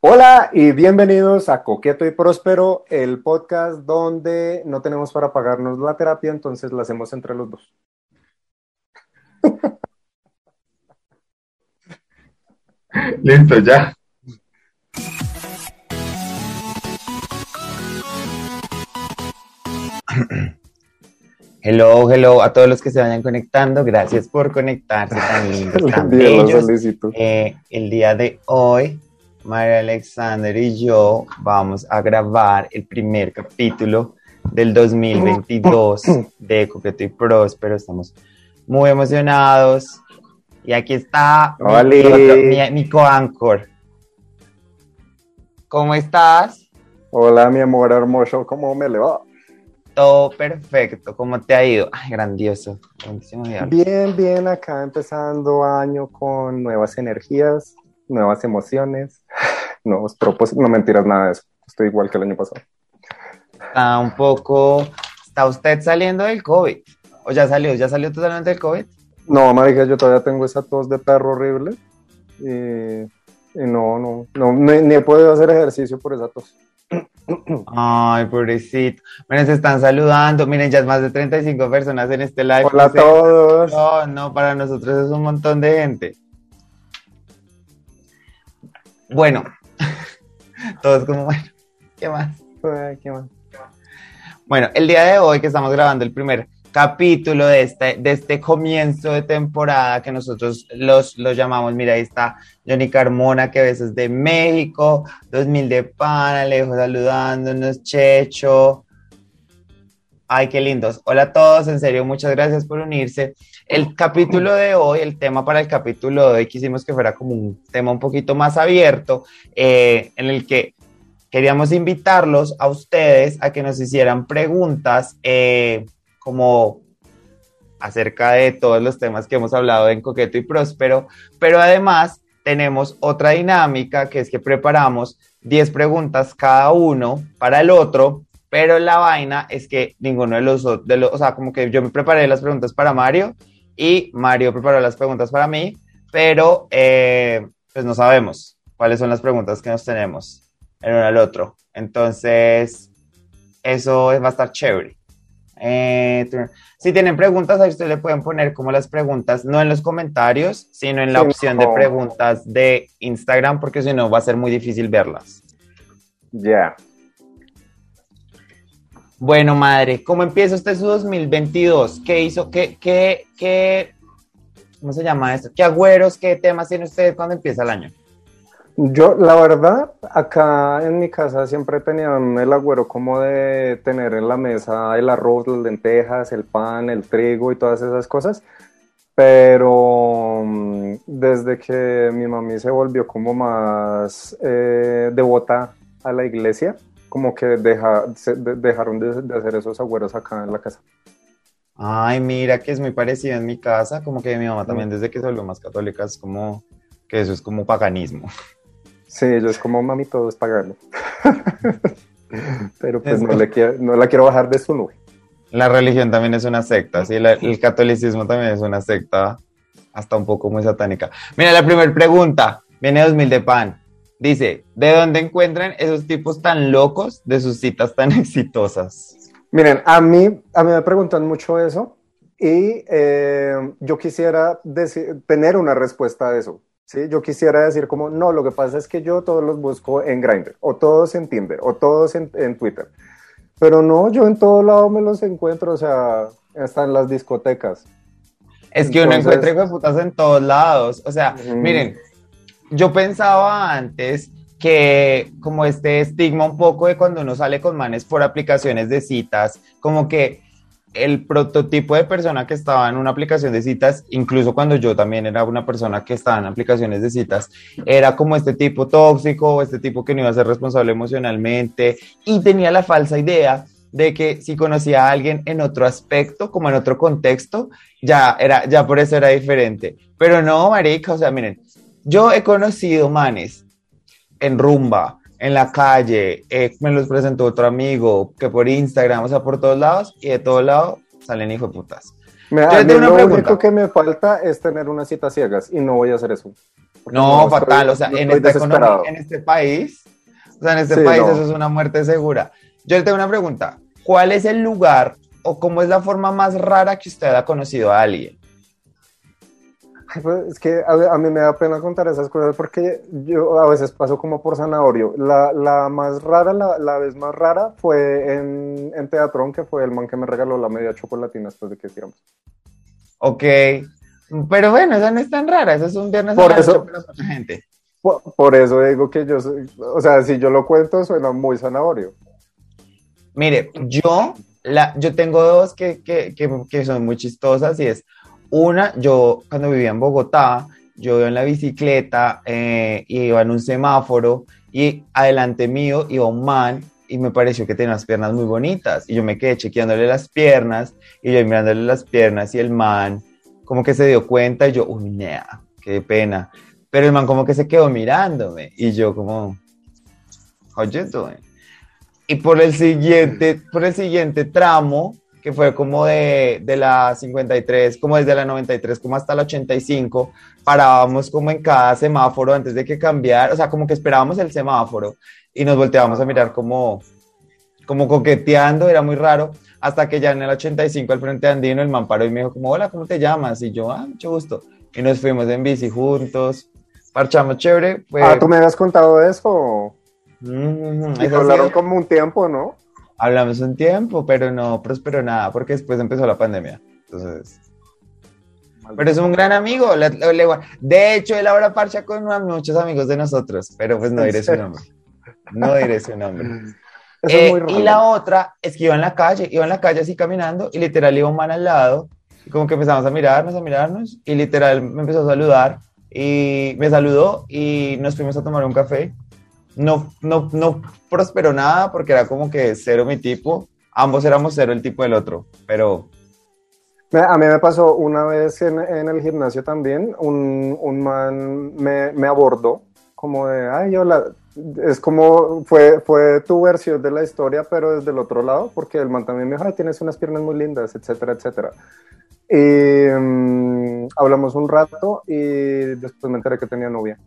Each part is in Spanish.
Hola y bienvenidos a Coqueto y Próspero, el podcast donde no tenemos para pagarnos la terapia, entonces la hacemos entre los dos. Listo, ya. Hello, hello a todos los que se vayan conectando. Gracias por conectarse tan lindos, tan bellos. Eh, el día de hoy, María Alexander y yo vamos a grabar el primer capítulo del 2022 de Coqueto y Próspero. Estamos muy emocionados. Y aquí está mi, mi, mi co-anchor. ¿Cómo estás? Hola, mi amor hermoso, ¿cómo me le va? Todo perfecto. ¿Cómo te ha ido? Ay, grandioso. Bien, bien, acá empezando año con nuevas energías, nuevas emociones, nuevos propósitos. No mentiras, nada de eso. Estoy igual que el año pasado. Está un poco. ¿Está usted saliendo del COVID? ¿O ya salió? ¿Ya salió totalmente del COVID? No, marica, yo todavía tengo esa tos de perro horrible. Y, y no, no, no, ni, ni he podido hacer ejercicio por esa tos. Ay, pobrecito. Miren, se están saludando. Miren, ya es más de 35 personas en este live. Hola a todos. No, no, para nosotros es un montón de gente. Bueno, todos como, bueno, ¿qué más? Qué mal. Bueno, el día de hoy que estamos grabando el primer capítulo de este, de este comienzo de temporada que nosotros los, los llamamos, mira, ahí está Johnny Carmona, que ves es de México, 2000 de Pan, Alejo saludándonos, Checho. Ay, qué lindos. Hola a todos, en serio, muchas gracias por unirse. El capítulo de hoy, el tema para el capítulo de hoy, quisimos que fuera como un tema un poquito más abierto, eh, en el que queríamos invitarlos a ustedes a que nos hicieran preguntas eh, como acerca de todos los temas que hemos hablado en Coqueto y Próspero, pero además tenemos otra dinámica que es que preparamos 10 preguntas cada uno para el otro, pero la vaina es que ninguno de los, de los, o sea, como que yo me preparé las preguntas para Mario y Mario preparó las preguntas para mí, pero eh, pues no sabemos cuáles son las preguntas que nos tenemos el uno al otro. Entonces, eso va a estar chévere. Eh, si tienen preguntas, ahí ustedes le pueden poner como las preguntas, no en los comentarios, sino en la Sí, opción de preguntas de Instagram, porque si no va a ser muy difícil verlas. Ya. Bueno, madre, ¿cómo empieza usted su 2022? ¿Qué hizo? ¿Qué, qué, qué, cómo se llama esto? ¿Qué agüeros, qué temas tiene usted cuando empieza el año? Yo, la verdad, acá en mi casa siempre tenían el agüero como de tener en la mesa el arroz, las lentejas, el pan, el trigo y todas esas cosas. Pero mm, desde que mi mami se volvió como más eh, devota a la iglesia, como que deja- se- de- dejaron de, de hacer esos agüeros acá en la casa. Ay, mira que es muy parecido en mi casa, como que mi mamá también desde que se volvió más católica es como que eso es como paganismo. Sí, yo es como mami, todo es pagano. Pero pues Es no, como- le quiero, no la quiero bajar de su nube. La religión también es una secta, ¿sí? La- el catolicismo también es una secta hasta un poco muy satánica. Mira, la primera pregunta viene de 2000 de pan. Dice, ¿de dónde encuentran esos tipos tan locos de sus citas tan exitosas? Miren, a mí, a mí me preguntan mucho eso y eh, yo quisiera decir- tener una respuesta a eso. ¿sí? Yo quisiera decir como, no, lo que pasa es que yo todos los busco en Grindr, o todos en Tinder, o todos en, en Twitter. Pero no, yo en todo lado me los encuentro, o sea, están las discotecas. Es que uno Entonces- encuentra hijo de putas en todos lados. O sea, miren, yo pensaba antes que como este estigma un poco de cuando uno sale con manes por aplicaciones de citas, como que el prototipo de persona que estaba en una aplicación de citas, incluso cuando yo también era una persona que estaba en aplicaciones de citas, era como este tipo tóxico este tipo que no iba a ser responsable emocionalmente y tenía la falsa idea de que si conocía a alguien en otro aspecto, como en otro contexto, ya era, ya por eso era diferente. Pero no, marica, o sea, miren, yo he conocido manes en rumba, en la calle, eh, me los presentó otro amigo, que por Instagram, o sea, por todos lados, y de todos lados salen hijo de putas. Me, Yo tengo una lo pregunta. único que me falta es tener unas citas ciegas y no voy a hacer eso. No, fatal, o sea, no en esta economía, en este país, o sea, en este Sí, país no. eso es una muerte segura. Yo le tengo una pregunta, ¿cuál es el lugar o cómo es la forma más rara que usted ha conocido a alguien? Es que a, a mí me da pena contar esas cosas porque yo a veces paso como por zanahorio. La, la más rara, la, la vez más rara fue en, en Teatrón, que fue el man que me regaló la media chocolatina después de que tiramos. Ok, pero bueno, esa no es tan rara, eso es un viernes Por a eso- para gente. Por, por eso digo que yo soy, o sea, si yo lo cuento suena muy zanahorio. Mire, yo, la, yo tengo dos que, que, que, que son muy chistosas y es una, yo cuando vivía en Bogotá, yo iba en la bicicleta eh, iba en un semáforo y adelante mío iba un man y me pareció que tenía unas piernas muy bonitas y yo me quedé chequeándole las piernas y yo mirándole las piernas y el man como que se dio cuenta y yo, uy, nea, qué pena. Pero el man como que se quedó mirándome y yo como, doing? Y por el siguiente, por el siguiente tramo, que fue como de, de la 53, como desde la 93, como hasta la 85, parábamos como en cada semáforo antes de que cambiara, o sea, como que esperábamos el semáforo y nos volteábamos a mirar como, como coqueteando, era muy raro, hasta que ya en el 85 al frente andino el man paró y me dijo como, hola, ¿cómo te llamas? Y yo, ah, mucho gusto. Y nos fuimos en bici juntos, parchamos chévere. Fue, Ah, ¿tú me habías contado eso? Mm, Y ha hablaron como un tiempo, ¿no? Hablamos un tiempo, pero no prosperó nada, porque después empezó la pandemia. Entonces, pero es un gran amigo. le- le- de hecho, él ahora parcha con muchos amigos de nosotros, pero pues no ¿En diré su nombre. No diré su nombre. Eh, y la otra es que iba en la calle, iba en la calle así caminando y literal iba un man al lado y como que empezamos a mirarnos, a mirarnos y literal me empezó a saludar y me saludó y nos fuimos a tomar un café. No, no, no prosperó nada porque era como que cero mi tipo. Ambos éramos cero el tipo del otro, pero A mí me pasó una vez en, el gimnasio también, un, un man me, abordó como de, ay, hola, es como, fue, fue tu versión de la historia, pero desde el otro lado, porque el man también me dijo, tienes unas piernas muy lindas, etcétera, etcétera. Y mm, hablamos un rato y después me enteré que tenía novia.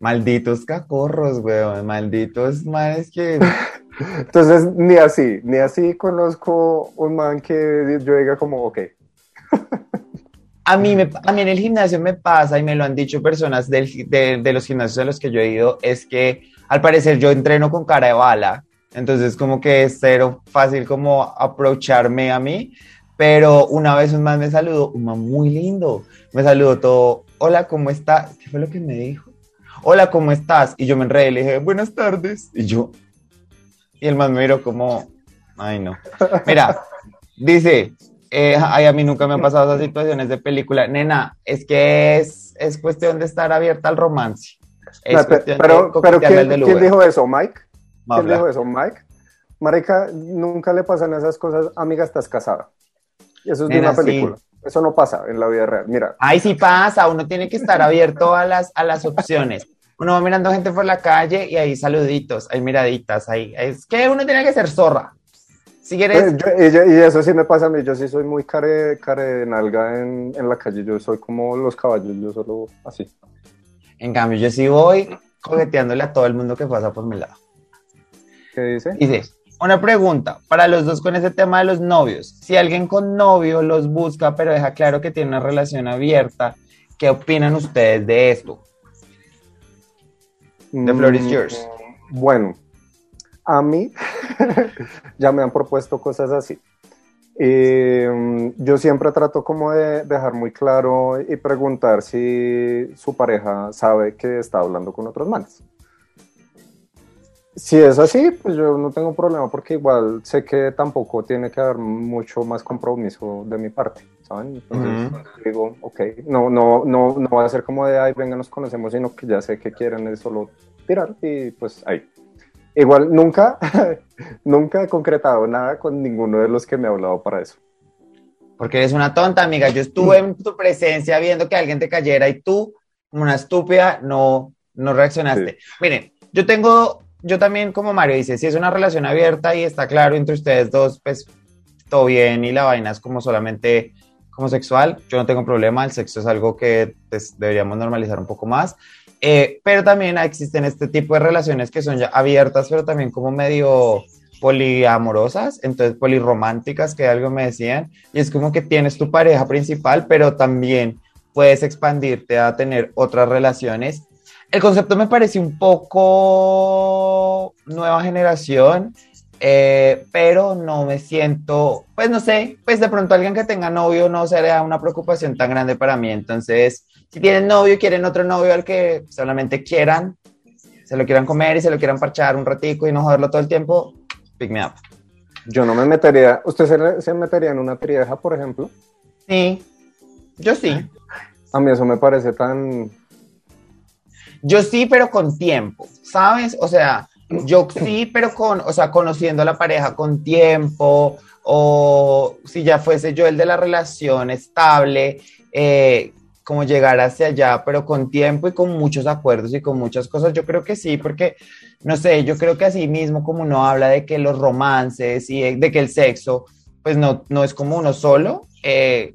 Malditos cacorros, weón, malditos manes que... Entonces, ni así, ni así conozco un man que yo diga como, ok, A mí, me, a mí en el gimnasio me pasa y me lo han dicho personas del de, de los gimnasios a los que yo he ido, es que al parecer yo entreno con cara de bala, entonces como que es cero fácil como aprovecharme a mí, pero una vez un man me saludó, un man muy lindo, me saludó todo, hola, ¿cómo estás? ¿Qué fue lo que me dijo? Hola, ¿cómo estás? Y yo me enredé y le dije, buenas tardes, y yo, y el man me miró como, ay no. Mira, dice, eh, ay, a mí nunca me han pasado esas situaciones de película. Nena, es que es, es cuestión de estar abierta al romance. Es No, pe- cuestión de pero, pero ¿quién, quién dijo eso? ¿Mike? ¿Quién dijo eso? ¿Mike? Marica, nunca le pasan esas cosas. Amiga, estás casada. Eso es de Nena, una película. Eso no pasa en la vida real. Mira, Ay, sí pasa, uno tiene que estar abierto a las, a las opciones. Uno va mirando gente por la calle y hay saluditos, hay miraditas, hay, es que uno tiene que ser zorra. Si quieres, yo- y, yo- y eso sí me pasa a mí. Yo sí soy muy care, care de nalga en, en la calle. Yo soy como los caballos. Yo solo así. en cambio, yo sí voy coqueteándole a todo el mundo que pasa por mi lado. ¿Qué dice? Dice, una pregunta para los dos con ese tema de los novios. Si alguien con novio los busca, pero deja claro que tiene una relación abierta, ¿qué opinan ustedes de esto? The floor is Mm, yours. Bueno, a mí ya me han propuesto cosas así. Mm, yo siempre trato como de dejar muy claro y preguntar si su pareja sabe que está hablando con otros manes. Si es así, pues yo no tengo problema porque igual sé que tampoco tiene que haber mucho más compromiso de mi parte, ¿saben? Entonces digo, ok, no, no, no, no va a ser como de, ay, venga, nos conocemos, sino que ya sé que quieren es solo tirar y pues ahí. Igual nunca, nunca he concretado nada con ninguno de los que me ha hablado para eso. Porque eres una tonta, amiga. Yo estuve en tu presencia viendo que alguien te cayera y tú, como una estúpida, no, no reaccionaste. Miren, yo tengo, yo también como Mario dice, si es una relación abierta y está claro entre ustedes dos, pues todo bien y la vaina es como solamente sexual, yo no tengo problema, el sexo es algo que pues, deberíamos normalizar un poco más. Eh, pero también existen este tipo de relaciones que son ya abiertas, pero también como medio poliamorosas, entonces polirrománticas, que algo me decían, y es como que tienes tu pareja principal, pero también puedes expandirte a tener otras relaciones. El concepto me parece un poco nueva generación, eh, pero no me siento, pues no sé, pues de pronto alguien que tenga novio no sería una preocupación tan grande para mí. Entonces, si tienen novio y quieren otro novio al que solamente quieran, se lo quieran comer y se lo quieran parchar un ratico y no joderlo todo el tiempo, pick me up. Yo no me metería, ¿usted se, se metería en una trieja, por ejemplo? Sí, yo sí. A mí eso me parece tan... Yo sí, pero con tiempo, ¿sabes? O sea, yo sí, pero con, o sea, conociendo a la pareja con tiempo, o si ya fuese yo el de la relación estable, eh, como llegar hacia allá, pero con tiempo y con muchos acuerdos y con muchas cosas, yo creo que sí, porque, no sé, yo creo que así mismo como uno habla de que los romances y de que el sexo, pues no, no es como uno solo, eh,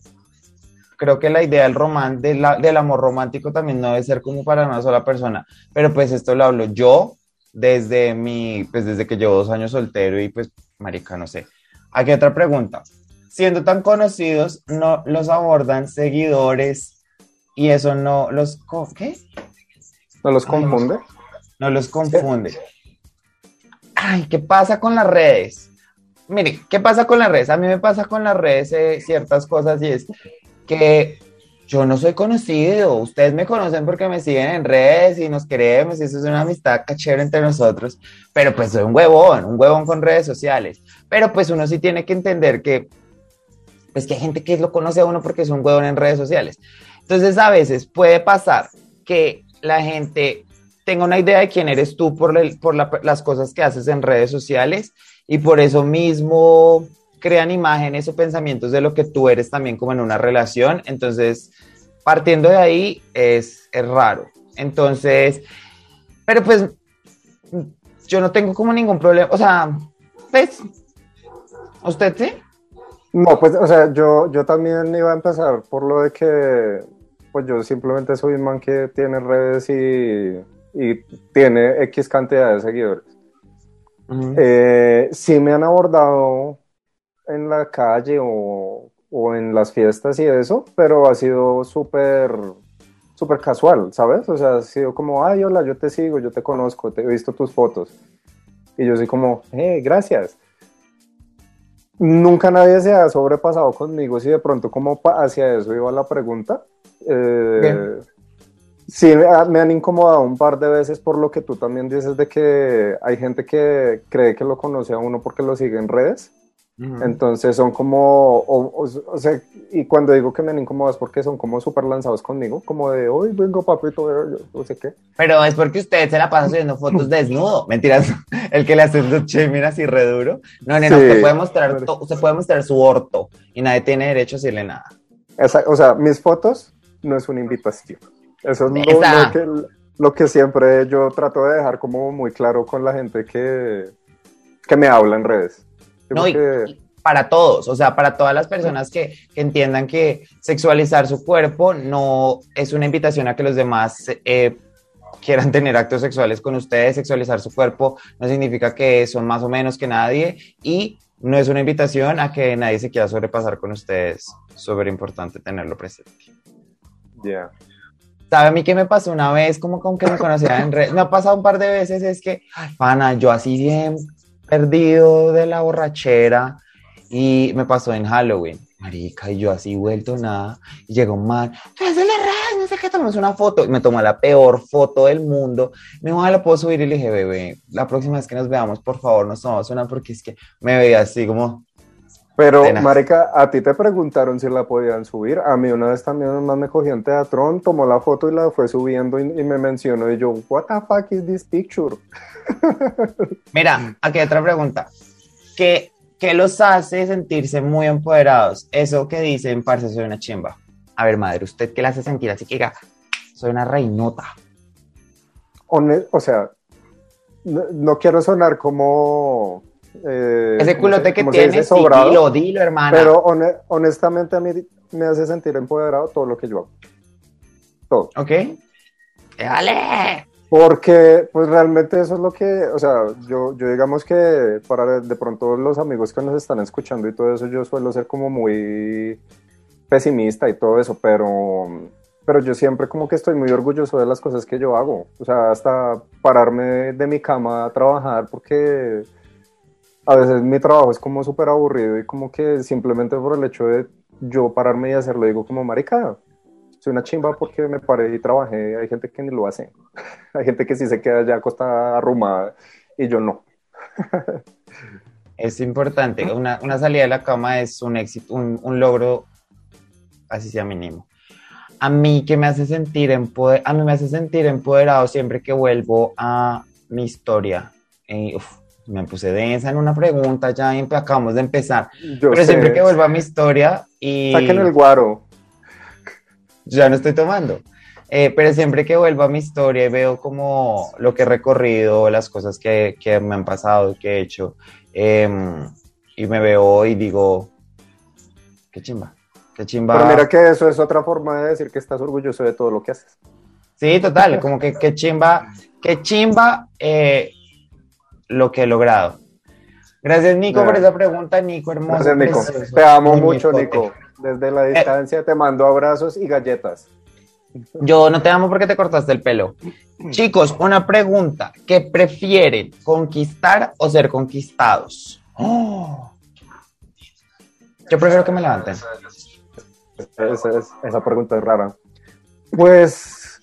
creo que la idea del román, del amor romántico también no debe ser como para una sola persona, pero pues esto lo hablo yo desde mi, pues desde que llevo dos años soltero y pues, marica, no sé. Aquí otra pregunta. Siendo tan conocidos, no los abordan seguidores y eso no los... ¿Qué? ¿No los confunde? No, los confunde. Ay, ¿qué pasa con las redes? Mire, ¿qué pasa con las redes? A mí me pasa con las redes eh, ciertas cosas y es que yo no soy conocido, ustedes me conocen porque me siguen en redes y nos queremos y eso es una amistad cachero entre nosotros, pero pues soy un huevón, un huevón con redes sociales, pero pues uno sí tiene que entender que pues que hay gente que lo conoce a uno porque es un huevón en redes sociales. Entonces a veces puede pasar que la gente tenga una idea de quién eres tú por, por las cosas que haces en redes sociales y por eso mismo crean imágenes o pensamientos de lo que tú eres también como en una relación. Entonces, partiendo de ahí es, es raro. Entonces, pero pues yo no tengo como ningún problema. O sea, pues, ¿usted sí? No, pues, o sea, yo, yo también iba a empezar por lo de que pues yo simplemente soy un man que tiene redes y, tiene X cantidad de seguidores. Eh, sí me han abordado en la calle o, en las fiestas y eso, pero ha sido súper súper casual, ¿sabes? O sea, ha sido como, ay, hola, yo te sigo, yo te conozco, te he visto tus fotos. Y yo soy como, eh, gracias. Nunca nadie se ha sobrepasado conmigo si de pronto como hacia eso iba la pregunta, eh, sí, me han incomodado un par de veces por lo que tú también dices de que hay gente que cree que lo conoce a uno porque lo sigue en redes. Entonces son como, o, sea, y cuando digo que me han incomodado es porque son como súper lanzados conmigo, como de, hoy vengo papito, no sé qué. Pero es porque usted se la pasa subiendo fotos desnudo, mentiras, el que le hace el shaming así re duro. No, no, no, usted puede mostrar, usted puede mostrar su orto y nadie tiene derecho a decirle nada. o sea, mis fotos no es una invitación. Eso es lo, que, lo, que, siempre yo trato de dejar como muy claro con la gente que, que me habla en redes. No, para todos, o sea, para todas las personas que, que, entiendan que sexualizar su cuerpo no es una invitación a que los demás eh, quieran tener actos sexuales con ustedes, sexualizar su cuerpo no significa que son más o menos que nadie y no es una invitación a que nadie se quiera sobrepasar con ustedes. Súper importante tenerlo presente. Ya. ¿Sabe a mí qué me pasó una vez? Como con que me conocía en red. Me ha pasado un par de veces, es que, pana, yo así bien perdido de la borrachera y me pasó en Halloween. Marica, y yo así vuelto nada, y llegó un man, de la no sé qué, tomamos una foto, y me tomó la peor foto del mundo, me dijo, la puedo subir, y le dije, bebé, la próxima vez que nos veamos, por favor, nos tomamos una, porque es que me veía así como, pero, Marica, a ti te preguntaron si la podían subir. A mí una vez también más me cogió en Teatrón, tomó la foto y la fue subiendo y, me mencionó. Y yo, ¿What the fuck is this picture? Mira, aquí hay otra pregunta. ¿Qué, ¿Qué los hace sentirse muy empoderados? Eso que dicen, parce, soy una chimba. A ver, madre, ¿usted qué le hace sentir así que diga, soy una reinota? o sea, no quiero sonar como eh, Ese culote que tienes, dilo, dilo, hermano. Pero honestamente a mí, me hace sentir empoderado todo lo que yo hago. Todo. Ok. ¡Dale! Porque, pues realmente eso es lo que, o sea, yo, yo digamos que para de pronto los amigos que nos están escuchando y todo eso, yo suelo ser como muy pesimista y todo eso, pero, pero yo siempre como que estoy muy orgulloso de las cosas que yo hago. O sea, hasta pararme de mi cama a trabajar porque a veces mi trabajo es como súper aburrido y como que simplemente por el hecho de yo pararme y hacerlo, digo como marica, soy una chimba porque me paré y trabajé. Hay gente que ni lo hace. Hay gente que sí se queda ya acostada arrumada y yo no. Es importante. Una, una salida de la cama es un éxito, un, un, logro, así sea mínimo. A mí que me hace sentir empoder, a mí me hace sentir empoderado siempre que vuelvo a mi historia. Uf, me puse densa en una pregunta, ya acabamos de empezar. Yo Pero sé. siempre que vuelvo a mi historia y... Saquen el guaro ya no estoy tomando. Eh, pero siempre que vuelvo a mi historia y veo como lo que he recorrido, las cosas que, que me han pasado, que he hecho, eh, y me veo y digo, qué chimba, qué chimba. Pero mira que eso es otra forma de decir que estás orgulloso de todo lo que haces. Sí, total, como que qué chimba, qué chimba eh, lo que he logrado. Gracias, Nico, por esa pregunta, Nico, hermoso. Gracias, Nico. Te amo mucho, Nico. Desde la distancia te mando abrazos y galletas. Yo no te amo porque te cortaste el pelo. Chicos, una pregunta. ¿Qué prefieren? ¿Conquistar o ser conquistados? Yo prefiero que me levanten. Esa, esa, pregunta es rara. Pues,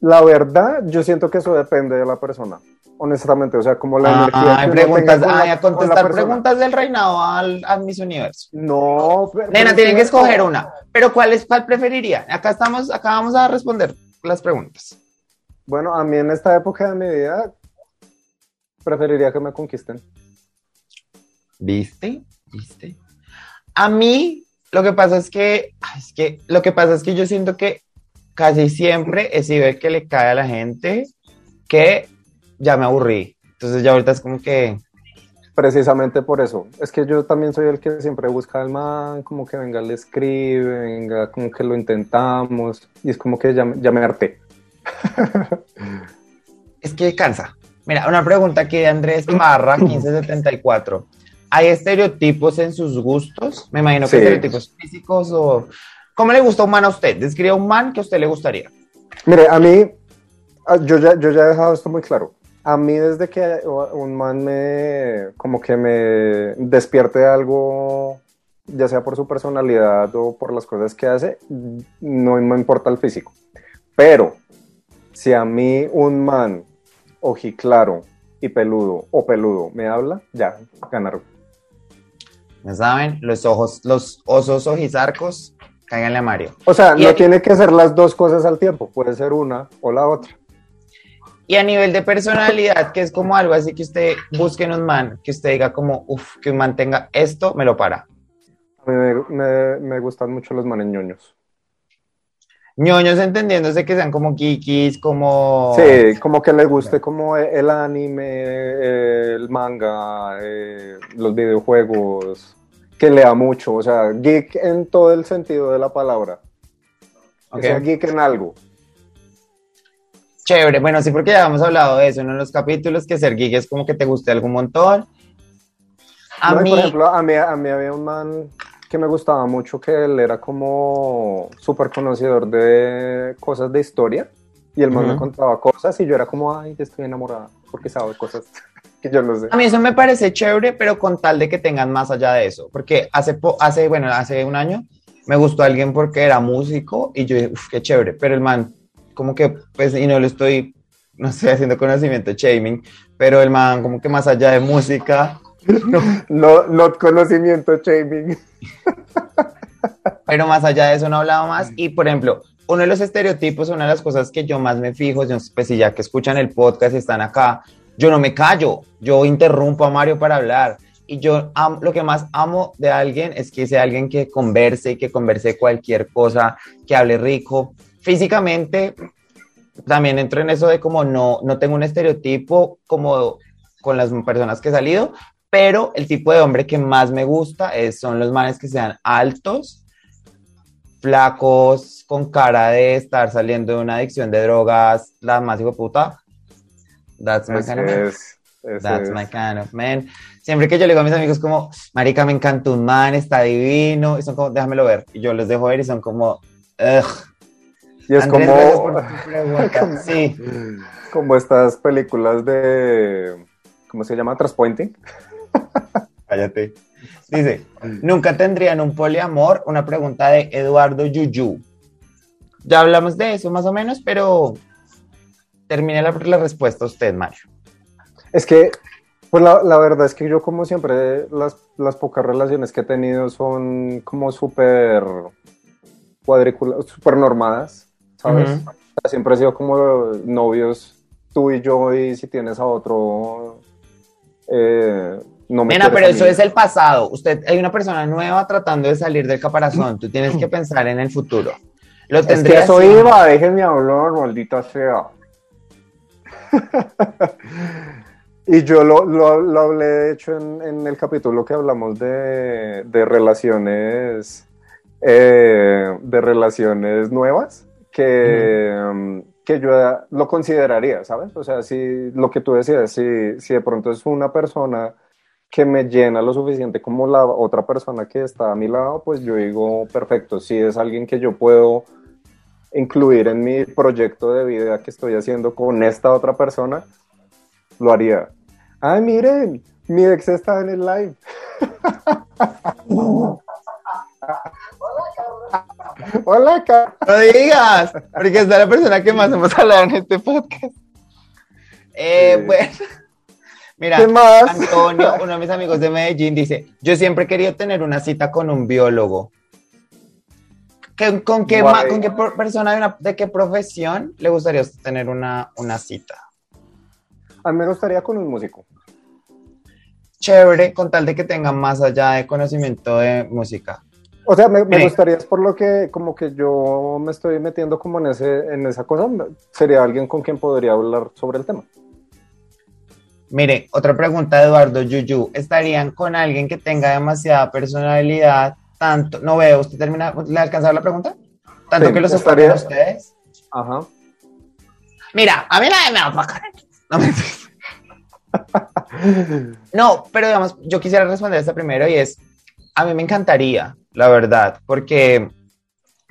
la verdad, yo siento que eso depende de la persona honestamente, o sea, como la ah, energía. Ay, preguntas, ay, a contestar preguntas del reinado al, al Miss Universo. No, pero, Nena, tienen que escoger una. Pero ¿cuál es cuál preferiría? Acá estamos, acá vamos a responder las preguntas. Bueno, a mí en esta época de mi vida preferiría que me conquisten. ¿Viste? ¿Viste? A mí lo que pasa es que, es que lo que pasa es que yo siento que casi siempre he sido el que le cae a la gente que ya me aburrí. Entonces ya ahorita es como que... Precisamente por eso. Es que yo también soy el que siempre busca al man, como que venga, le escribe, venga, como que lo intentamos. Y es como que ya, ya me harté. es que cansa. Mira, una pregunta aquí de Andrés Marra, 1574. ¿Hay estereotipos en sus gustos? Me imagino que estereotipos físicos o... ¿Cómo le gusta un man a usted? Describe un man que a usted le gustaría. Mire, a mí, ah, yo ya, yo ya he dejado esto muy claro a mí desde que un man me, como que me despierte algo, ya sea por su personalidad o por las cosas que hace, no me importa el físico. Pero si a mí un man ojiclaro y peludo o peludo me habla, ya, ganaron. Ya saben, los ojos, los osos ojizarcos, cáiganle a Mario. O sea, no tiene que ser las dos cosas al tiempo, puede ser una o la otra. Y a nivel de personalidad, que es como algo así que usted busque en un man, que usted diga como, uff, que un man tenga esto, me lo para. A mí me, me, gustan mucho los manes ñoños. ñoños entendiéndose que sean como kikis, como... Sí, como que les guste como el anime, el manga, eh, los videojuegos, que lea mucho, o sea, geek en todo el sentido de la palabra. Okay. sea geek en algo. Chévere, bueno, sí, porque ya hemos hablado de eso en los capítulos, que ser geek es como que te guste algún montón. A mí... Por ejemplo, a mí, a mí había un man que me gustaba mucho, que él era como súper conocedor de cosas de historia, y el man me contaba cosas, y yo era como, ay, estoy enamorada, porque sabe cosas que yo no sé. A mí eso me parece chévere, pero con tal de que tengan más allá de eso, porque hace, hace bueno, hace un año me gustó alguien porque era músico, y yo dije, uff, qué chévere, pero el man como que, pues, y no lo estoy, no estoy haciendo conocimiento shaming, pero el man, como que más allá de música. No, no, no conocimiento shaming. Pero más allá de eso no hablaba más. Y por ejemplo, uno de los estereotipos, una de las cosas que yo más me fijo, pues si ya que escuchan el podcast y están acá, yo no me callo, yo interrumpo a Mario para hablar. Y yo lo que más amo de alguien es que sea alguien que converse, que converse cualquier cosa, que hable rico, físicamente también entro en eso de como no, no tengo un estereotipo como con las personas que he salido, pero el tipo de hombre que más me gusta es, son los manes que sean altos, flacos con cara de estar saliendo de una adicción de drogas, la más hijo puta. That's my kind of man. That's my kind of man. Siempre que yo le digo a mis amigos como, marica, me encanta un man, está divino, y son como, déjamelo ver. Y yo les dejo ver y son como, ugh. Y es Andrés, como. Sí. como estas películas de, ¿cómo se llama? Transpointing. Cállate. Dice, ¿nunca tendrían un poliamor? Una pregunta de Eduardo Yuyu. Ya hablamos de eso más o menos, pero termine la, la respuesta usted, Mario. Es que, pues la, la verdad es que yo como siempre, las, las pocas relaciones que he tenido son como súper cuadriculadas, súper normadas, ¿sabes? Ujú. O sea, siempre he sido como novios tú y yo y si tienes a otro, eh, no me Nena, pero eso es el pasado. Usted hay una persona nueva tratando de salir del caparazón. Tú tienes que pensar en el futuro. Lo Es que eso iba, déjenme hablar, maldita sea. y yo lo, lo- lo hablé, de hecho, en, en el capítulo que hablamos de, de relaciones, eh, de relaciones nuevas, que, um, que yo lo consideraría, ¿sabes? O sea, si lo que tú decías, si, si de pronto es una persona que me llena lo suficiente como la otra persona que está a mi lado, pues yo digo, perfecto, si es alguien que yo puedo incluir en mi proyecto de vida que estoy haciendo con esta otra persona, lo haría. Ay, miren, mi ex está en el live. Hola, Ca- No digas, porque es la persona que más hemos hablado en este podcast. Eh, Sí. Bueno, mira. Antonio, uno de mis amigos de Medellín, dice: Yo siempre he querido tener una cita con un biólogo. ¿Qué- ¿Con qué, ma- Guay. con qué por- persona de, una- de qué profesión le gustaría tener una, una cita? A mí me gustaría con un músico. Chévere, con tal de que tenga más allá de conocimiento de música. O sea, me, me gustaría, es por lo que como que yo me estoy metiendo como en, ese, en esa cosa, sería alguien con quien podría hablar sobre el tema. Mire, otra pregunta de Eduardo Yuyu. ¿Estarían con alguien que tenga demasiada personalidad? Tanto, no veo, ¿usted termina? ¿Le alcanzaba la pregunta? ¿Tanto Sí, que los estaría- soporten ustedes? Ajá. Mira, a mí nadie me va a opacar. No, mentiras. No, pero digamos, yo quisiera responder esta primero y es, a mí me encantaría, la verdad, porque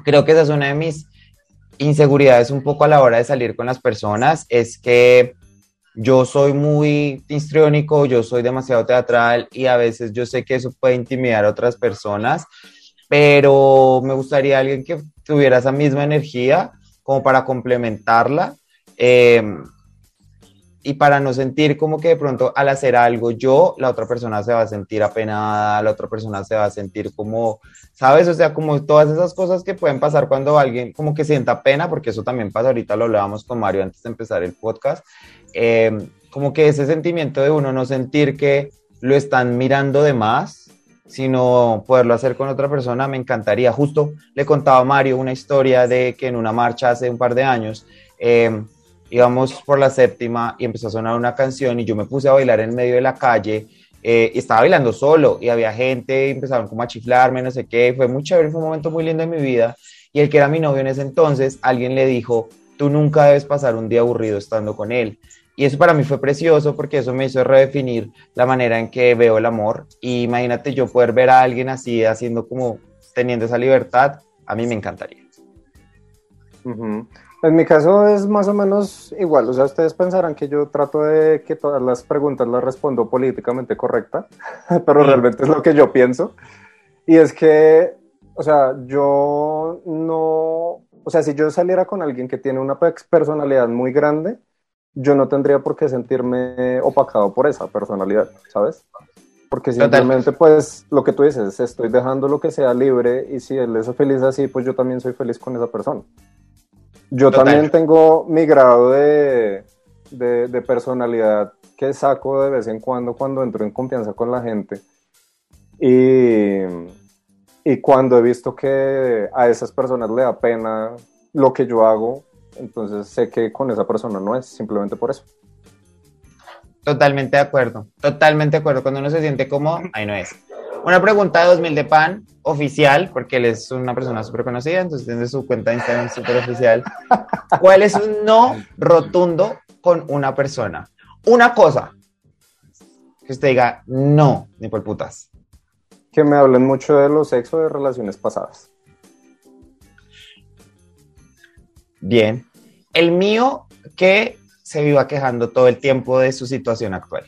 creo que esa es una de mis inseguridades un poco a la hora de salir con las personas, es que yo soy muy histriónico, yo soy demasiado teatral y a veces yo sé que eso puede intimidar a otras personas, pero me gustaría alguien que tuviera esa misma energía como para complementarla. eh, y para no sentir como que de pronto al hacer algo yo, la otra persona se va a sentir apenada, la otra persona se va a sentir como, ¿sabes? O sea, como todas esas cosas que pueden pasar cuando alguien como que sienta pena, porque eso también pasa, ahorita lo hablábamos con Mario antes de empezar el podcast, eh, como que ese sentimiento de uno no sentir que lo están mirando de más, sino poderlo hacer con otra persona, me encantaría. Justo le contaba a Mario una historia de que en una marcha hace un par de años, eh, íbamos por la séptima y empezó a sonar una canción y yo me puse a bailar en medio de la calle eh, y estaba bailando solo y había gente, y empezaron como a chiflarme, no sé qué, fue muy chévere, fue un momento muy lindo en mi vida y el que era mi novio en ese entonces, alguien le dijo, tú nunca debes pasar un día aburrido estando con él. Y eso para mí fue precioso porque eso me hizo redefinir la manera en que veo el amor. Y imagínate yo poder ver a alguien así, haciendo como, teniendo esa libertad, a mí me encantaría. Ujú. En mi caso es más o menos igual, o sea, ustedes pensarán que yo trato de que todas las preguntas las respondo políticamente correcta, pero realmente es lo que yo pienso. Y es que, o sea, yo no, o sea, si yo saliera con alguien que tiene una personalidad muy grande, yo no tendría por qué sentirme opacado por esa personalidad, ¿sabes? Porque Total. simplemente, pues, lo que tú dices, estoy dejando lo que sea libre y si él es feliz así, pues yo también soy feliz con esa persona. Yo Total. también tengo mi grado de, de, de personalidad que saco de vez en cuando cuando entro en confianza con la gente. Y, y cuando he visto que a esas personas le da pena lo que yo hago, entonces sé que con esa persona no es, simplemente por eso. Totalmente de acuerdo, totalmente de acuerdo. Cuando uno se siente cómodo, ahí no es. Una pregunta de 2000 de pan oficial, porque él es una persona súper conocida, entonces tiene su cuenta de Instagram súper oficial. ¿Cuál es un no rotundo con una persona? Una cosa que usted diga no, ni por putas. Que me hablen mucho de los sexos de relaciones pasadas. Bien. El mío que se viva quejando todo el tiempo de su situación actual.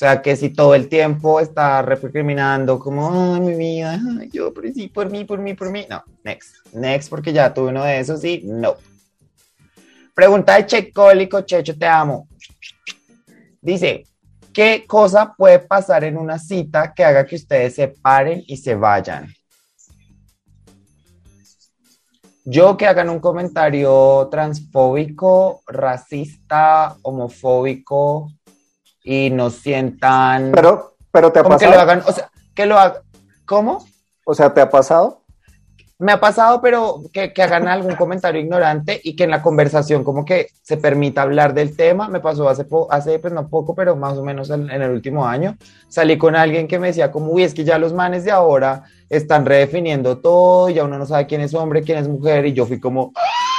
O sea, que si todo el tiempo está recriminando como, ay, mi vida, yo por sí, por mí, por mí, por mí. No, next. Next, porque ya tuve uno de esos y no. Pregunta de Checólico, Checho, te amo. Dice, ¿qué cosa puede pasar en una cita que haga que ustedes se paren y se vayan? Yo que hagan un comentario transfóbico, racista, homofóbico y no sientan. Pero, pero te ha pasado. que lo hagan, o sea, que lo hagan. ¿Cómo? O sea, ¿te ha pasado? Me ha pasado, pero que, que hagan algún comentario ignorante y que en la conversación como que se permita hablar del tema. Me pasó hace, hace pues no poco, pero más o menos en, en el último año. Salí con alguien que me decía como, uy, es que ya los manes de ahora están redefiniendo todo, ya uno no sabe quién es hombre, quién es mujer, y yo fui como... "Ah".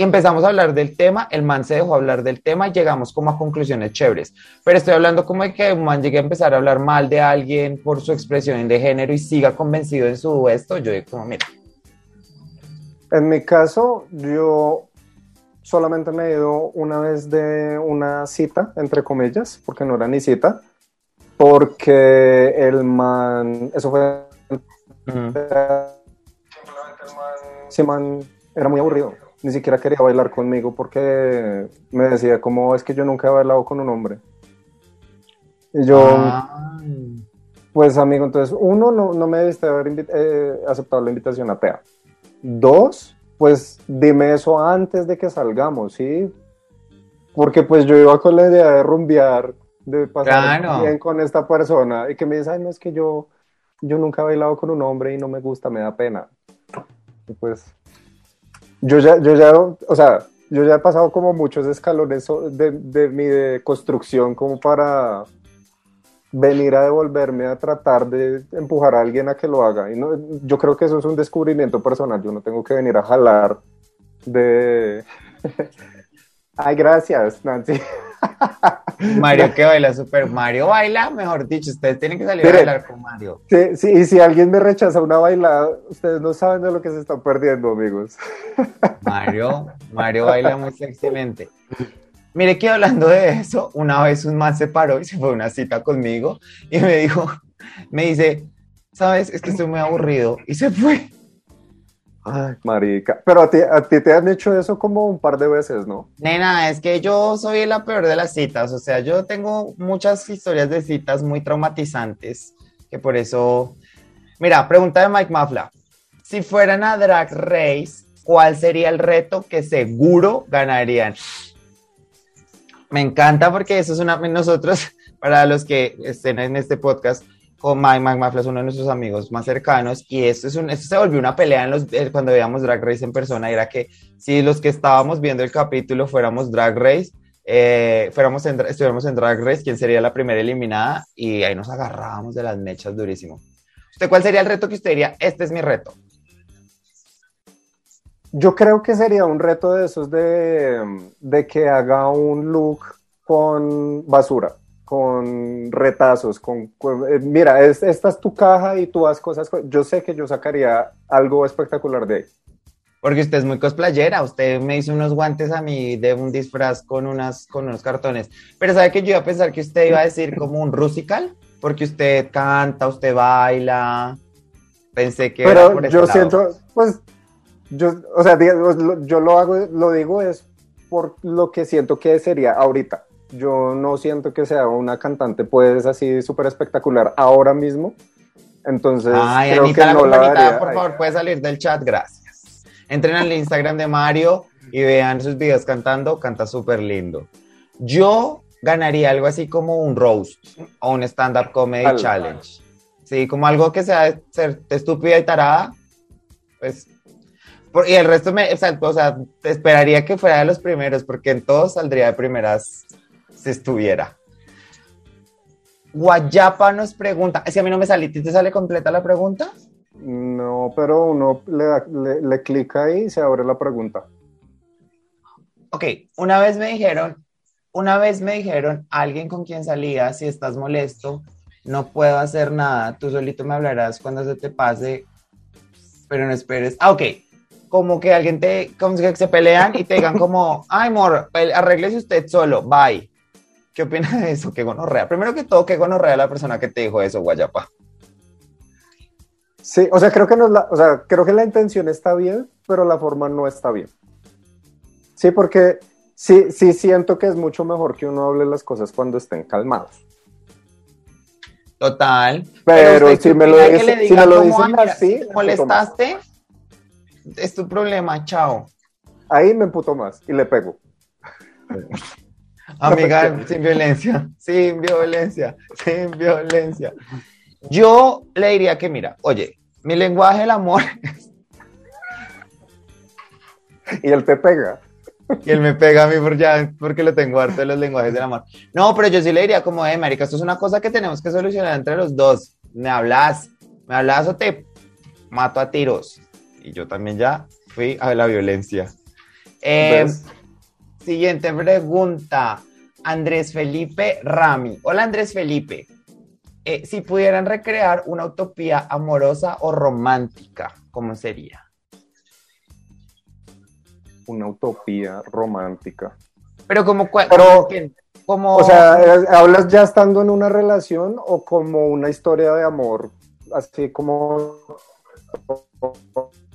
Y empezamos a hablar del tema, el man se dejó hablar del tema y llegamos como a conclusiones chéveres. Pero estoy hablando como de que un man llegue a empezar a hablar mal de alguien por su expresión de género y siga convencido en su esto, yo digo como, mira, En mi caso, yo solamente me he ido una vez de una cita, entre comillas, porque no era ni cita, porque el man, eso fue, ujú, ese man era muy aburrido, ni siquiera quería bailar conmigo porque me decía como es que yo nunca he bailado con un hombre. Y yo, Ah. Pues amigo, entonces uno, no, no me debiste haber eh, aceptado la invitación a TEA. Dos, pues dime eso antes de que salgamos, ¿sí? Porque pues yo iba con la idea de rumbear, de pasar Claro. bien con esta persona y que me dice, ay, no, es que yo, yo nunca he bailado con un hombre y no me gusta, me da pena. Y pues yo ya, yo ya, o sea, yo ya he pasado como muchos escalones de, de mi de construcción como para venir a devolverme a tratar de empujar a alguien a que lo haga. Y no, yo creo que eso es un descubrimiento personal. Yo no tengo que venir a jalar de... Ay, gracias, Nancy. Mario que baila super Mario baila, mejor dicho, ustedes tienen que salir a bailar con Mario. Sí, sí, y si alguien me rechaza una bailada, ustedes no saben de lo que se están perdiendo, amigos. Mario, Mario baila muy sexymente. Mire que hablando de eso, una vez un man se paró y se fue a una cita conmigo y me dijo, me dice, sabes, es que estoy muy aburrido y se fue. Ay, marica. Pero a ti, a ti te han hecho eso como un par de veces, ¿no? Nena, es que yo soy la peor de las citas, o sea, yo tengo muchas historias de citas muy traumatizantes, que por eso... Mira, pregunta de Mike Mafla. Si fueran a Drag Race, ¿cuál sería el reto que seguro ganarían? Me encanta porque eso es una... Nosotros, para los que estén en este podcast, con Mike, Mike Mafla es uno de nuestros amigos más cercanos y esto, es un, esto se volvió una pelea en los, eh, cuando veíamos Drag Race en persona, era que si los que estábamos viendo el capítulo fuéramos Drag Race, eh, fuéramos estuviéramos en Drag Race, quién sería la primera eliminada y ahí nos agarrábamos de las mechas durísimo. ¿Usted cuál sería el reto que usted diría? Este es mi reto. Yo creo que sería un reto de esos de, de que haga un look con basura, con retazos, con... con- eh, mira, es- esta es tu caja y tú haz cosas... Yo sé que yo sacaría algo espectacular de ahí. Porque usted es muy cosplayera, usted me hizo unos guantes a mí de un disfraz con, unas, con unos cartones. Pero ¿sabe que yo iba a pensar que usted iba a decir como un rusical? Porque usted canta, usted baila. Pensé que era Pero por ese yo lado. siento, pues, yo, o sea, yo lo hago, lo digo es por lo que siento que sería ahorita. Yo no siento que sea una cantante, pues, así súper espectacular ahora mismo. Entonces, Ay, creo Anita, que la no la daría. por Ay, favor, puede salir del chat, gracias. Entren al Instagram de Mario y vean sus videos cantando, canta súper lindo. Yo ganaría algo así como un roast o un stand-up comedy challenge. Sí, como algo que sea ser estúpida y tarada, pues... por- y el resto, me, o sea, o sea, esperaría que fuera de los primeros, porque en todos saldría de primeras si estuviera. Guayapa nos pregunta, si a mí no me sale, ¿te sale completa la pregunta? No, pero uno le, da- le, le clica ahí y se abre la pregunta. Ok, una vez me dijeron, una vez me dijeron, alguien con quien salía, si estás molesto, no puedo hacer nada, tú solito me hablarás cuando se te pase, pero no esperes. Ah, ok, como que alguien te, como que se pelean y te digan como, ay, amor, arréglese usted solo, bye. ¿Qué opina de eso? Qué gonorrea. Primero que todo, qué gonorrea la persona que te dijo eso, Guayapa. Sí, o sea, creo que no es la, o sea, creo que la intención está bien, pero la forma no está bien. Sí, porque sí, sí siento que es mucho mejor que uno hable las cosas cuando estén calmados. Total. Pero si me lo dice- le si me lo dicen "Ay, mira, así, si molestaste, es tu problema, chao. Ahí me emputo más y le pego. Amiga, sin violencia, sin violencia, sin violencia. Yo le diría que, mira, oye, mi lenguaje del amor, Y él te pega. y él me pega a mí por ya, porque lo tengo harto de los lenguajes del amor. No, pero yo sí le diría como, eh, marica, esto es una cosa que tenemos que solucionar entre los dos. Me hablas, me hablas o te mato a tiros. Y yo también ya fui a la violencia. Eh, ¿Ves? Siguiente pregunta. Andrés Felipe Rami. Hola Andrés Felipe. Eh, si pudieran recrear una utopía amorosa o romántica, ¿cómo sería? Una utopía romántica. Pero como cuál, Pero- como O sea, ¿es- ¿hablas ya estando en una relación o como una historia de amor? Así como...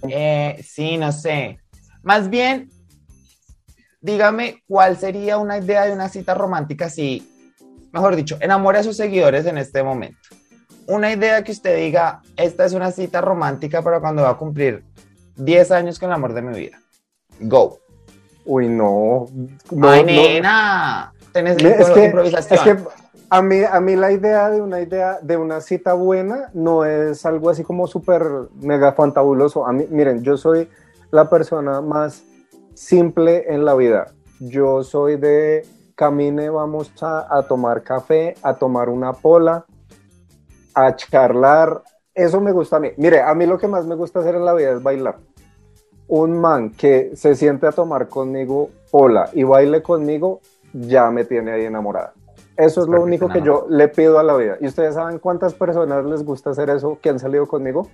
eh, sí, no sé. Más bien, dígame cuál sería una idea de una cita romántica si, mejor dicho, enamore a sus seguidores en este momento. Una idea que usted diga, esta es una cita romántica para cuando va a cumplir 10 años con el amor de mi vida. Go. Uy, no. no, Ay, no. nena. Tenés Me- Es que, improvisación. es que a mí, a mí la idea de una idea de una cita buena no es algo así como súper mega fantabuloso. A mí, miren, yo soy la persona más simple en la vida. Yo soy de camine, vamos a, a tomar café, a tomar una pola, a charlar. Eso me gusta a mí. Mire, a mí lo que más me gusta hacer en la vida es bailar. Un man que se siente a tomar conmigo pola y baile conmigo, ya me tiene ahí enamorada. Eso es lo único que yo le pido a la vida. ¿Y ustedes saben cuántas personas les gusta hacer eso que han salido conmigo?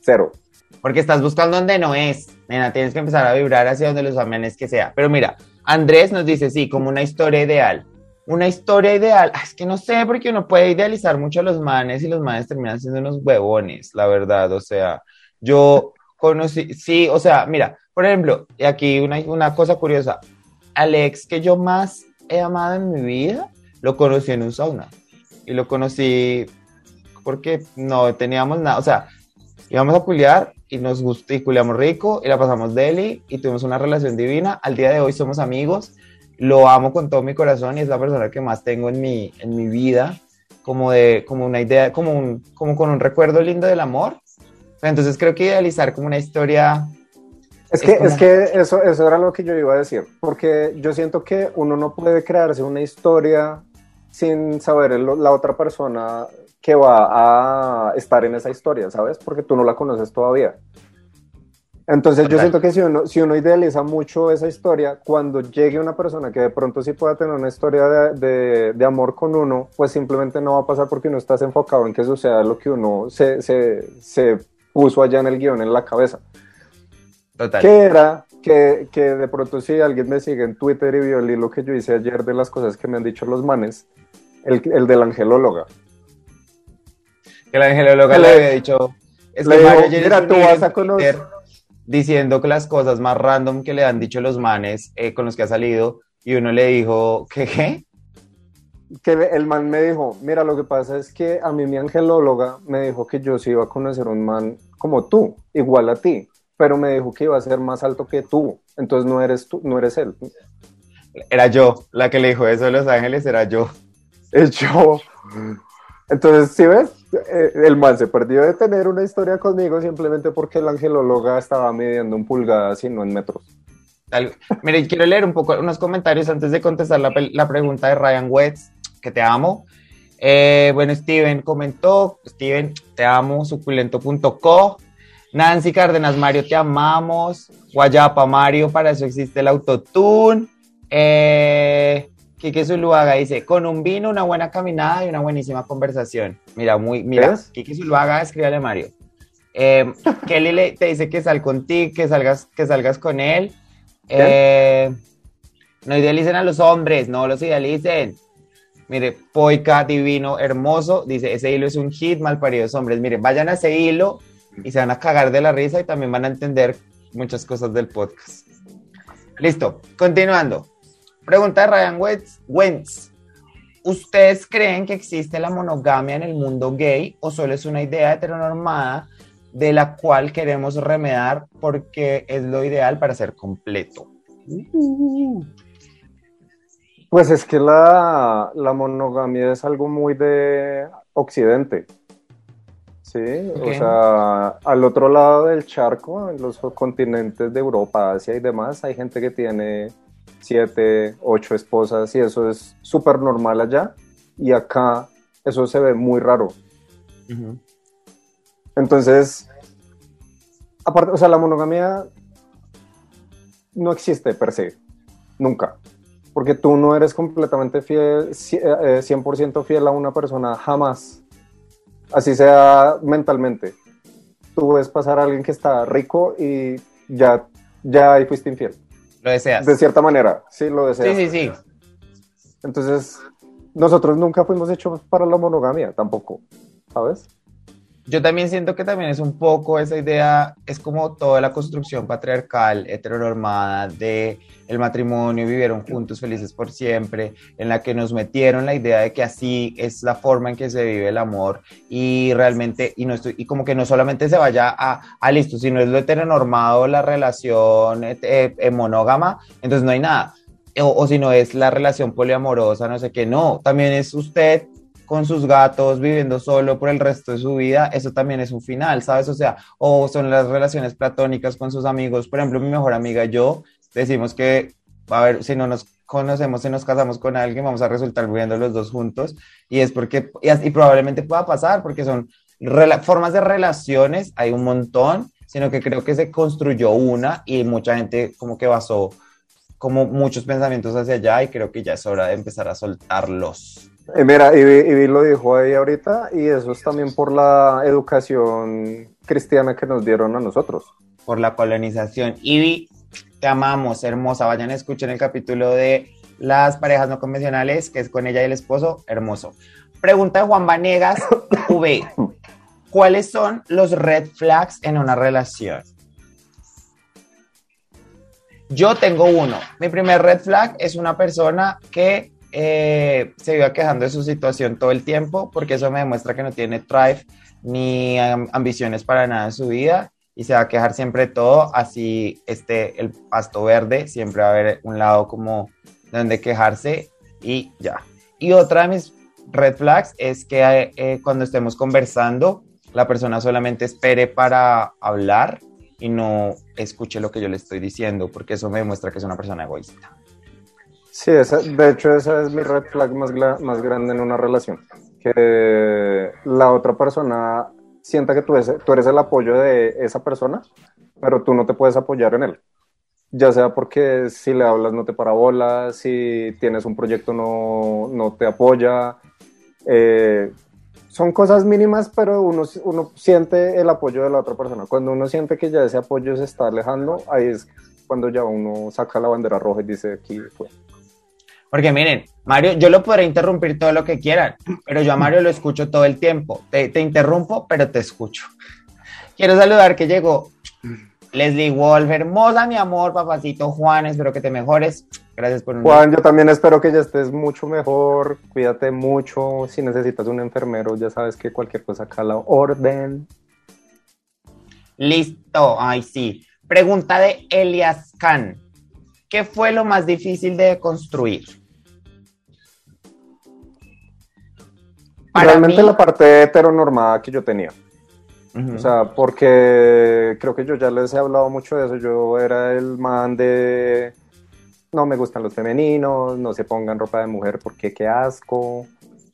Cero. Porque estás buscando donde no es. Nena, tienes que empezar a vibrar hacia donde los amenes que sea. Pero mira, Andrés nos dice, sí, como una historia ideal. Una historia ideal. Ah, Es que no sé, porque uno puede idealizar mucho a los manes y los manes terminan siendo unos huevones, la verdad. O sea, yo conocí, sí, o sea, mira, por ejemplo, aquí una, una cosa curiosa. Alex, que yo más he amado en mi vida, lo conocí en un sauna. Y lo conocí porque no teníamos nada, o sea, íbamos a culiar y nos gustó y culiamos rico y la pasamos deli y tuvimos una relación divina. Al día de hoy somos amigos, lo amo con todo mi corazón y es la persona que más tengo en mi, en mi vida, como de, como una idea, como un, como con un recuerdo lindo del amor. Entonces creo que idealizar como una historia, Es que, es que eso, eso era lo que yo iba a decir, porque yo siento que uno no puede crearse una historia sin saber el- la otra persona que va a estar en esa historia, ¿sabes? Porque tú no la conoces todavía. Entonces yo siento que si uno, si uno idealiza mucho esa historia, cuando llegue una persona que de pronto sí pueda tener una historia de, de- de amor con uno, pues simplemente no va a pasar porque uno está enfocado en que suceda lo que uno se, se, se puso allá en el guion, en la cabeza total. que era que, que de pronto si alguien me sigue en Twitter y vio el hilo que yo hice ayer de las cosas que me han dicho los manes, el, el del angelóloga. Que la angelóloga Le- había dicho, es que dijo, Mario ayer "Mira, hizo un tú vas a conocer- Diciendo que las cosas más random que le han dicho los manes eh, con los que ha salido y uno le dijo, ¿qué qué? Que el man me dijo, mira, lo que pasa es que a mí mi angelóloga me dijo que yo sí iba a conocer un man como tú, igual a ti, pero me dijo que iba a ser más alto que tú, entonces no eres tú, no eres él. Era yo, la que le dijo eso de Los Ángeles era yo. Es yo. Entonces, si ves, Eh, el man se perdió de tener una historia conmigo simplemente porque la angelóloga estaba midiendo en pulgadas y no en metros. Mire, quiero leer un poco unos comentarios antes de contestar la, pregunta de Ryan Wetz. que te amo. Eh, bueno, Steven comentó, Steven, te amo, suculento.co. Nancy Cárdenas, Mario, te amamos. Guayapa, Mario, para eso existe el autotune. Eh, Quique Zuluaga dice, con un vino, una buena caminada y una buenísima conversación. Mira, muy, mira, Quique Zuluaga, escríbale a Mario. Eh, Kelly le, te dice que sal contigo, que salgas, que salgas con él. Eh, no idealicen a los hombres, no los idealicen. Mire, Poica, divino, hermoso. Dice, ese hilo es un hit, mal paridos hombres. Mire, vayan a ese hilo y se van a cagar de la risa y también van a entender muchas cosas del podcast. Listo, continuando. Pregunta de Ryan Wentz. ¿Ustedes creen que existe la monogamia en el mundo gay o solo es una idea heteronormada de la cual queremos remedar porque es lo ideal para ser completo? Pues es que la, monogamia es algo muy de Occidente. Sí, o sea, al otro lado del charco, en los continentes de Europa, Asia y demás, hay gente que tiene siete, ocho esposas y eso es súper normal allá. Y acá eso se ve muy raro. Entonces, aparte, o sea, la monogamia no existe per se, nunca. Porque tú no eres completamente fiel, 100% eh, fiel a una persona jamás. Así sea mentalmente. Tú ves pasar a alguien que está rico y ya, ya ahí fuiste infiel. Lo deseas. De cierta manera, sí, lo deseas. Sí, sí, sí. Entonces, nosotros nunca fuimos hechos para la monogamia, tampoco, ¿sabes? Yo también siento que también es un poco esa idea, es como toda la construcción patriarcal, heteronormada de el matrimonio, vivieron juntos felices por siempre, en la que nos metieron la idea de que así es la forma en que se vive el amor y realmente, y, no estoy, y como que no solamente se vaya a, a listo, sino es lo heteronormado, la relación eh, eh, monógama, entonces no hay nada. O, o si no es la relación poliamorosa, no sé qué, no, también es usted con sus gatos, viviendo solo por el resto de su vida, eso también es un final, ¿sabes? O sea, o son las relaciones platónicas con sus amigos. Por ejemplo, mi mejor amiga y yo decimos que, a ver, si no nos conocemos, si nos casamos con alguien, vamos a resultar viviendo los dos juntos. Y es porque, y, probablemente pueda pasar, porque son formas de relaciones, hay un montón, sino que creo que se construyó una y mucha gente como que basó como muchos pensamientos hacia allá y creo que ya es hora de empezar a soltarlos. Eh, mira, Ivy, lo dijo ahí ahorita, y eso es también por la educación cristiana que nos dieron a nosotros. Por la colonización. Ivy, te amamos, hermosa. Vayan a escuchar el capítulo de las parejas no convencionales, que es con ella y el esposo, hermoso. Pregunta de Juan Vanegas, V. ¿Cuáles son los red flags en una relación? Yo tengo uno. Mi primer red flag es una persona que eh, se iba quejando de su situación todo el tiempo, porque eso me demuestra que no tiene drive ni ambiciones para nada en su vida y se va a quejar siempre todo, así esté el pasto verde, siempre va a haber un lado como donde quejarse y ya. Y otra de mis red flags es que eh, cuando estemos conversando, la persona solamente espere para hablar y no escuche lo que yo le estoy diciendo, porque eso me demuestra que es una persona egoísta. Sí, de hecho esa es mi red flag más, más grande en una relación. Que la otra persona sienta que tú tú eres el apoyo de esa persona, pero tú no te puedes apoyar en él. Ya sea porque si le hablas no te parabola, si tienes un proyecto no, no te apoya. Eh, son cosas mínimas, pero uno, uno siente el apoyo de la otra persona. Cuando uno siente que ya ese apoyo se está alejando, ahí es cuando ya uno saca la bandera roja y dice aquí fue. Porque miren, Mario, yo lo podré interrumpir todo lo que quieran, pero yo a Mario lo escucho todo el tiempo. Te, interrumpo, pero te escucho. Quiero saludar que llegó Leslie Wolf, hermosa, mi amor, papacito Juan, espero que te mejores. Gracias por un Juan, yo también espero que ya estés mucho mejor. Cuídate mucho. Si necesitas un enfermero, ya sabes que cualquier cosa acá la orden. Listo, ay sí. Pregunta de Elias Khan. ¿Qué fue lo más difícil de construir? Realmente la parte heteronormada que yo tenía. O sea, porque creo que yo ya les he hablado mucho de eso. Yo era el man de no me gustan los femeninos, no se pongan ropa de mujer porque qué asco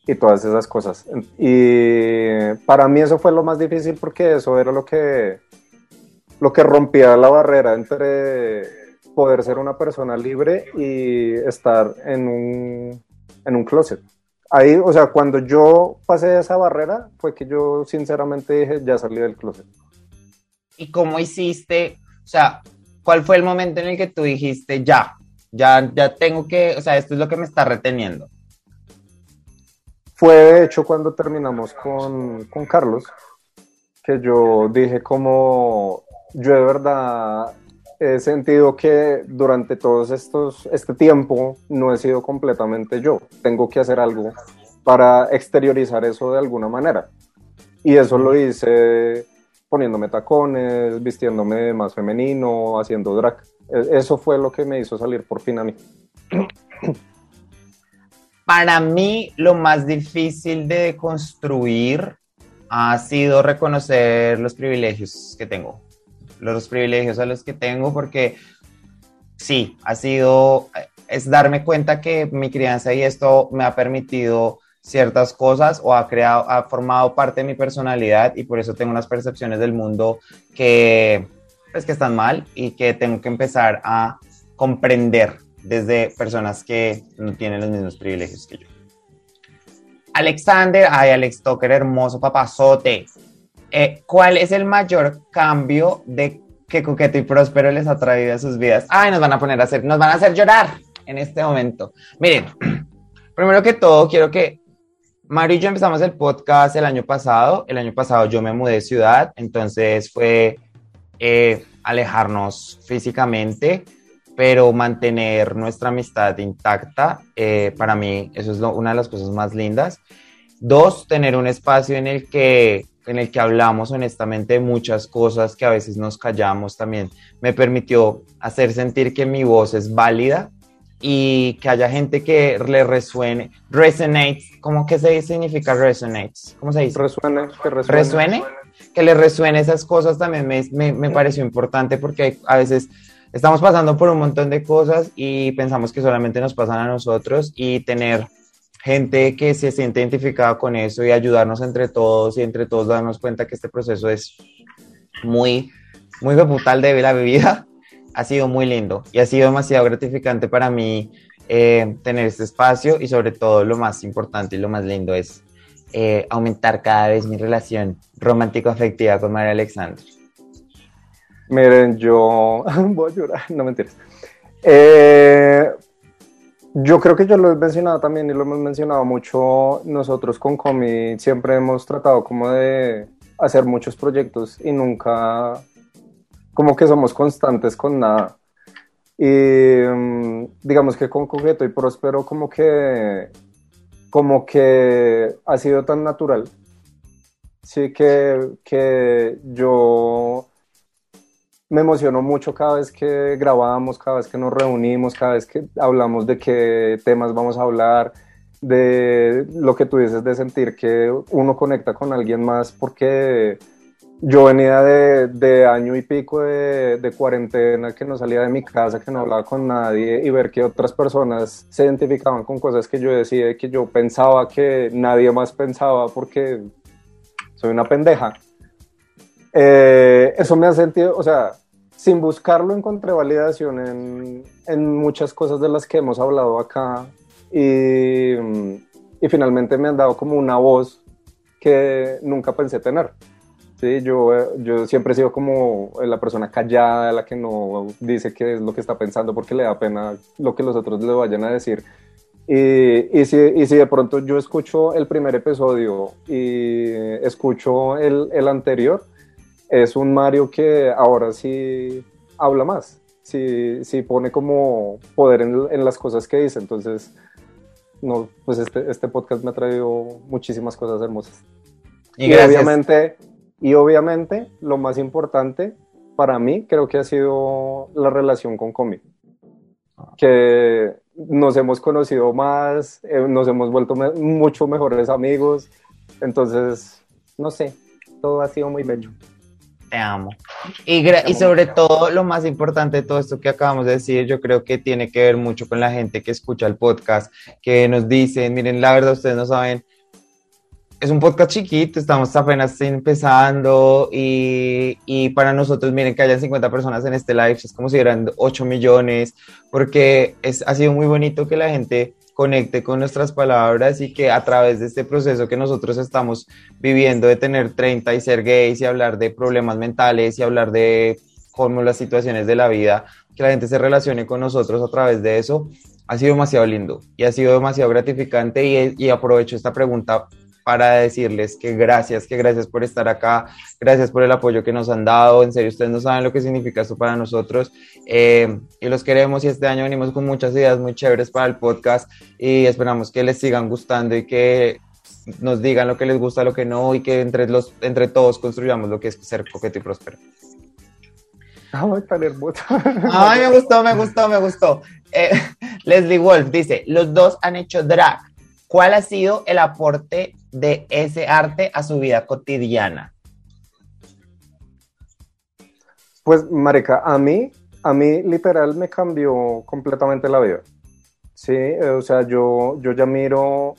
y todas esas cosas. Y para mí eso fue lo más difícil porque eso era lo que, lo que rompía la barrera entre poder ser una persona libre y estar en un, en un closet. Ahí, o sea, cuando yo pasé esa barrera fue que yo sinceramente dije, ya salí del closet. ¿Y cómo hiciste? O sea, ¿cuál fue el momento en el que tú dijiste, ya, ya, ya tengo que, o sea, esto es lo que me está reteniendo? Fue de hecho cuando terminamos con, con Carlos, que yo dije como yo de verdad he sentido que durante todos estos, este tiempo no he sido completamente yo. Tengo que hacer algo para exteriorizar eso de alguna manera. Y eso lo hice poniéndome tacones, vistiéndome más femenino, haciendo drag. E, eso fue lo que me hizo salir por fin a mí. Para mí, lo más difícil de construir ha sido reconocer los privilegios que tengo. Los privilegios a los que tengo, porque sí, ha sido, es darme cuenta que mi crianza y esto me ha permitido ciertas cosas o ha creado, ha formado parte de mi personalidad y por eso tengo unas percepciones del mundo que, pues, que están mal y que tengo que empezar a comprender desde personas que no tienen los mismos privilegios que yo. Alexander, ay, Alex Toker, hermoso papazote. Eh, ¿Cuál es el mayor cambio de que Coqueto y Próspero les ha traído a sus vidas? Ay, nos van a poner a hacer, nos van a hacer llorar en este momento. Miren, primero que todo, quiero que Mario y yo empezamos el podcast el año pasado. El año pasado yo me mudé de ciudad, entonces fue eh, alejarnos físicamente pero mantener nuestra amistad intacta, eh, para mí eso es una de las cosas más lindas. Dos, tener un espacio en el que en el que hablamos honestamente de muchas cosas que a veces nos callamos también me permitió hacer sentir que mi voz es válida y que haya gente que le resuene, resonate, ¿cómo que se significa resonates? ¿Cómo se dice? Resuene, que resuene. ¿Resuene? Que le resuene esas cosas también me, me, me pareció importante porque a veces estamos pasando por un montón de cosas y pensamos que solamente nos pasan a nosotros y tener gente que se siente identificada con eso y ayudarnos entre todos y entre todos darnos cuenta que este proceso es muy, muy brutal de la bebida, ha sido muy lindo y ha sido demasiado gratificante para mí eh, tener este espacio y sobre todo lo más importante y lo más lindo es eh, aumentar cada vez mi relación romántico-afectiva con María Alexandra. Miren, yo voy a llorar, no me Eh, yo creo que yo lo he mencionado también y lo hemos mencionado mucho nosotros con Comi. Siempre hemos tratado como de hacer muchos proyectos y nunca como que somos constantes con nada. Y mm, digamos que con Coqueto y Próspero como que como que ha sido tan natural. Sí que, que yo me emocionó mucho cada vez que grabamos, cada vez que nos reunimos, cada vez que hablamos de qué temas vamos a hablar, de lo que tú dices de sentir que uno conecta con alguien más, porque yo venía de, año y pico de, de, cuarentena, que no salía de mi casa, que no hablaba con nadie, y ver que otras personas se identificaban con cosas que yo decía, que yo pensaba que nadie más pensaba, porque soy una pendeja eh, eso me ha sentido, o sea, sin buscarlo encontré validación en, en muchas cosas de las que hemos hablado acá y, y, finalmente me han dado como una voz que nunca pensé tener. Sí, yo, yo siempre he sido como la persona callada, la que no dice qué es lo que está pensando porque le da pena lo que los otros le vayan a decir. Y, y, si, y si de pronto yo escucho el primer episodio y escucho el, el anterior, es un Mario que ahora sí habla más, sí, sí pone como poder en, las cosas que dice. Entonces, no, pues este, este podcast me ha traído muchísimas cosas hermosas. Y, obviamente, y obviamente, lo más importante para mí creo que ha sido la relación con Comi. Que nos hemos conocido más, eh, nos hemos vuelto mucho mejores amigos. Entonces, no sé, todo ha sido muy bello. Te amo. Y, y sobre todo, lo más importante de todo esto que acabamos de decir, yo creo que tiene que ver mucho con la gente que escucha el podcast, que nos dicen, miren, la verdad, ustedes no saben, es un podcast chiquito, estamos apenas empezando y, y para nosotros, miren, que hayan 50 personas en este live, es como si eran 8 millones, porque es, ha sido muy bonito que la gente conecte con nuestras palabras y que a través de este proceso que nosotros estamos viviendo de tener 30 y ser gays y hablar de problemas mentales y hablar de cómo las situaciones de la vida, que la gente se relacione con nosotros a través de eso, ha sido demasiado lindo y ha sido demasiado gratificante y, y aprovecho esta pregunta para decirles que gracias, que gracias por estar acá, gracias por el apoyo que nos han dado, en serio, ustedes no saben lo que significa esto para nosotros eh, y los queremos y este año venimos con muchas ideas muy chéveres para el podcast y esperamos que les sigan gustando y que nos digan lo que les gusta, lo que no y que entre, los, entre todos construyamos lo que es ser coqueto y próspero. Ay, tan hermoso. Ay, me gustó, me gustó, me gustó. Eh, Leslie Wolf dice, los dos han hecho drag. ¿Cuál ha sido el aporte de ese arte a su vida cotidiana? Pues, marica, a mí, a mí literal me cambió completamente la vida. Sí, eh, o sea, yo, yo ya miro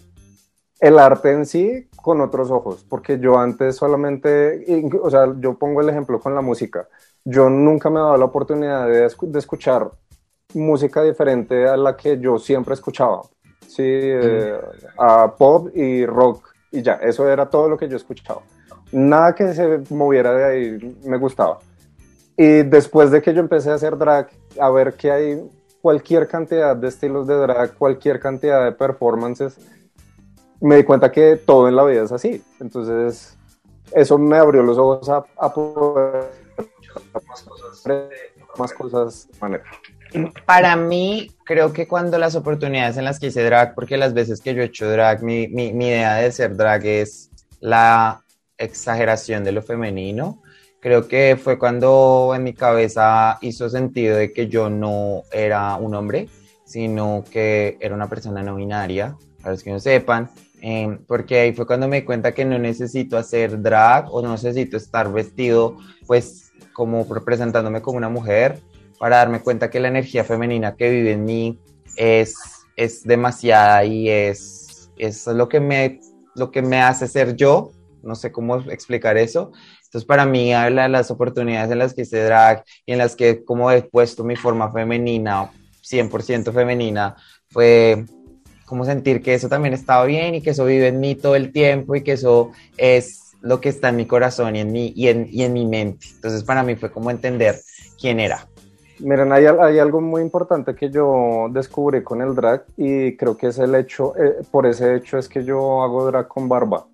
el arte en sí con otros ojos, porque yo antes solamente, o sea, yo pongo el ejemplo con la música. Yo nunca me he dado la oportunidad de, escu- de escuchar música diferente a la que yo siempre escuchaba. Sí, eh, a pop y rock y ya, eso era todo lo que yo escuchaba. Nada que se moviera de ahí me gustaba. Y después de que yo empecé a hacer drag, a ver que hay cualquier cantidad de estilos de drag, cualquier cantidad de performances, me di cuenta que todo en la vida es así. Entonces, eso me abrió los ojos a, a poder más cosas, más cosas de manera. Para mí, creo que cuando las oportunidades en las que hice drag, porque las veces que yo he hecho drag, mi, mi, mi idea de ser drag es la exageración de lo femenino. Creo que fue cuando en mi cabeza hizo sentido de que yo no era un hombre, sino que era una persona no binaria, para los que no sepan, eh, porque ahí fue cuando me di cuenta que no necesito hacer drag o no necesito estar vestido, pues, como representándome como una mujer, para darme cuenta que la energía femenina que vive en mí es, es demasiada y es, es lo, que me, lo que me hace ser yo. No sé cómo explicar eso. Entonces, para mí, habla de las oportunidades en las que hice drag y en las que, como he puesto mi forma femenina, 100% femenina, fue como sentir que eso también estaba bien y que eso vive en mí todo el tiempo y que eso es lo que está en mi corazón y en mi, y en, y en mi mente. Entonces, para mí fue como entender quién era. Miren, hay, hay, algo muy importante que yo descubrí con el drag y creo que es el hecho, eh, por ese hecho es que yo hago drag con barba.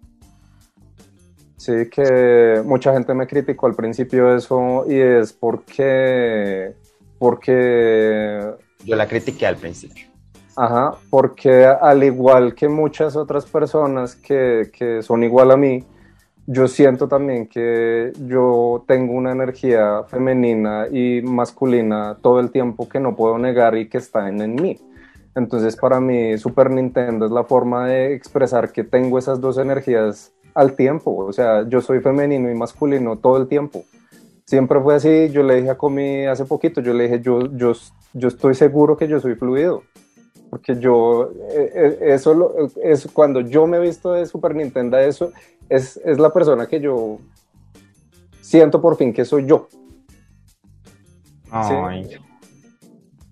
Sí, que mucha gente me criticó al principio eso y es porque, porque... Yo la critiqué al principio. Ajá, porque al igual que muchas otras personas que, que son igual a mí, yo siento también que yo tengo una energía femenina y masculina todo el tiempo que no puedo negar y que está en, en, mí. Entonces para mí Super Nintendo es la forma de expresar que tengo esas dos energías al tiempo. O sea, yo soy femenino y masculino todo el tiempo. Siempre fue así. Yo le dije a Comi hace poquito, yo le dije, yo, yo, yo estoy seguro que yo soy fluido. Porque yo, eso, lo, eso cuando yo me he visto de Super Nintendo, eso es, es la persona que yo siento por fin que soy yo. Ay. ¿Sí?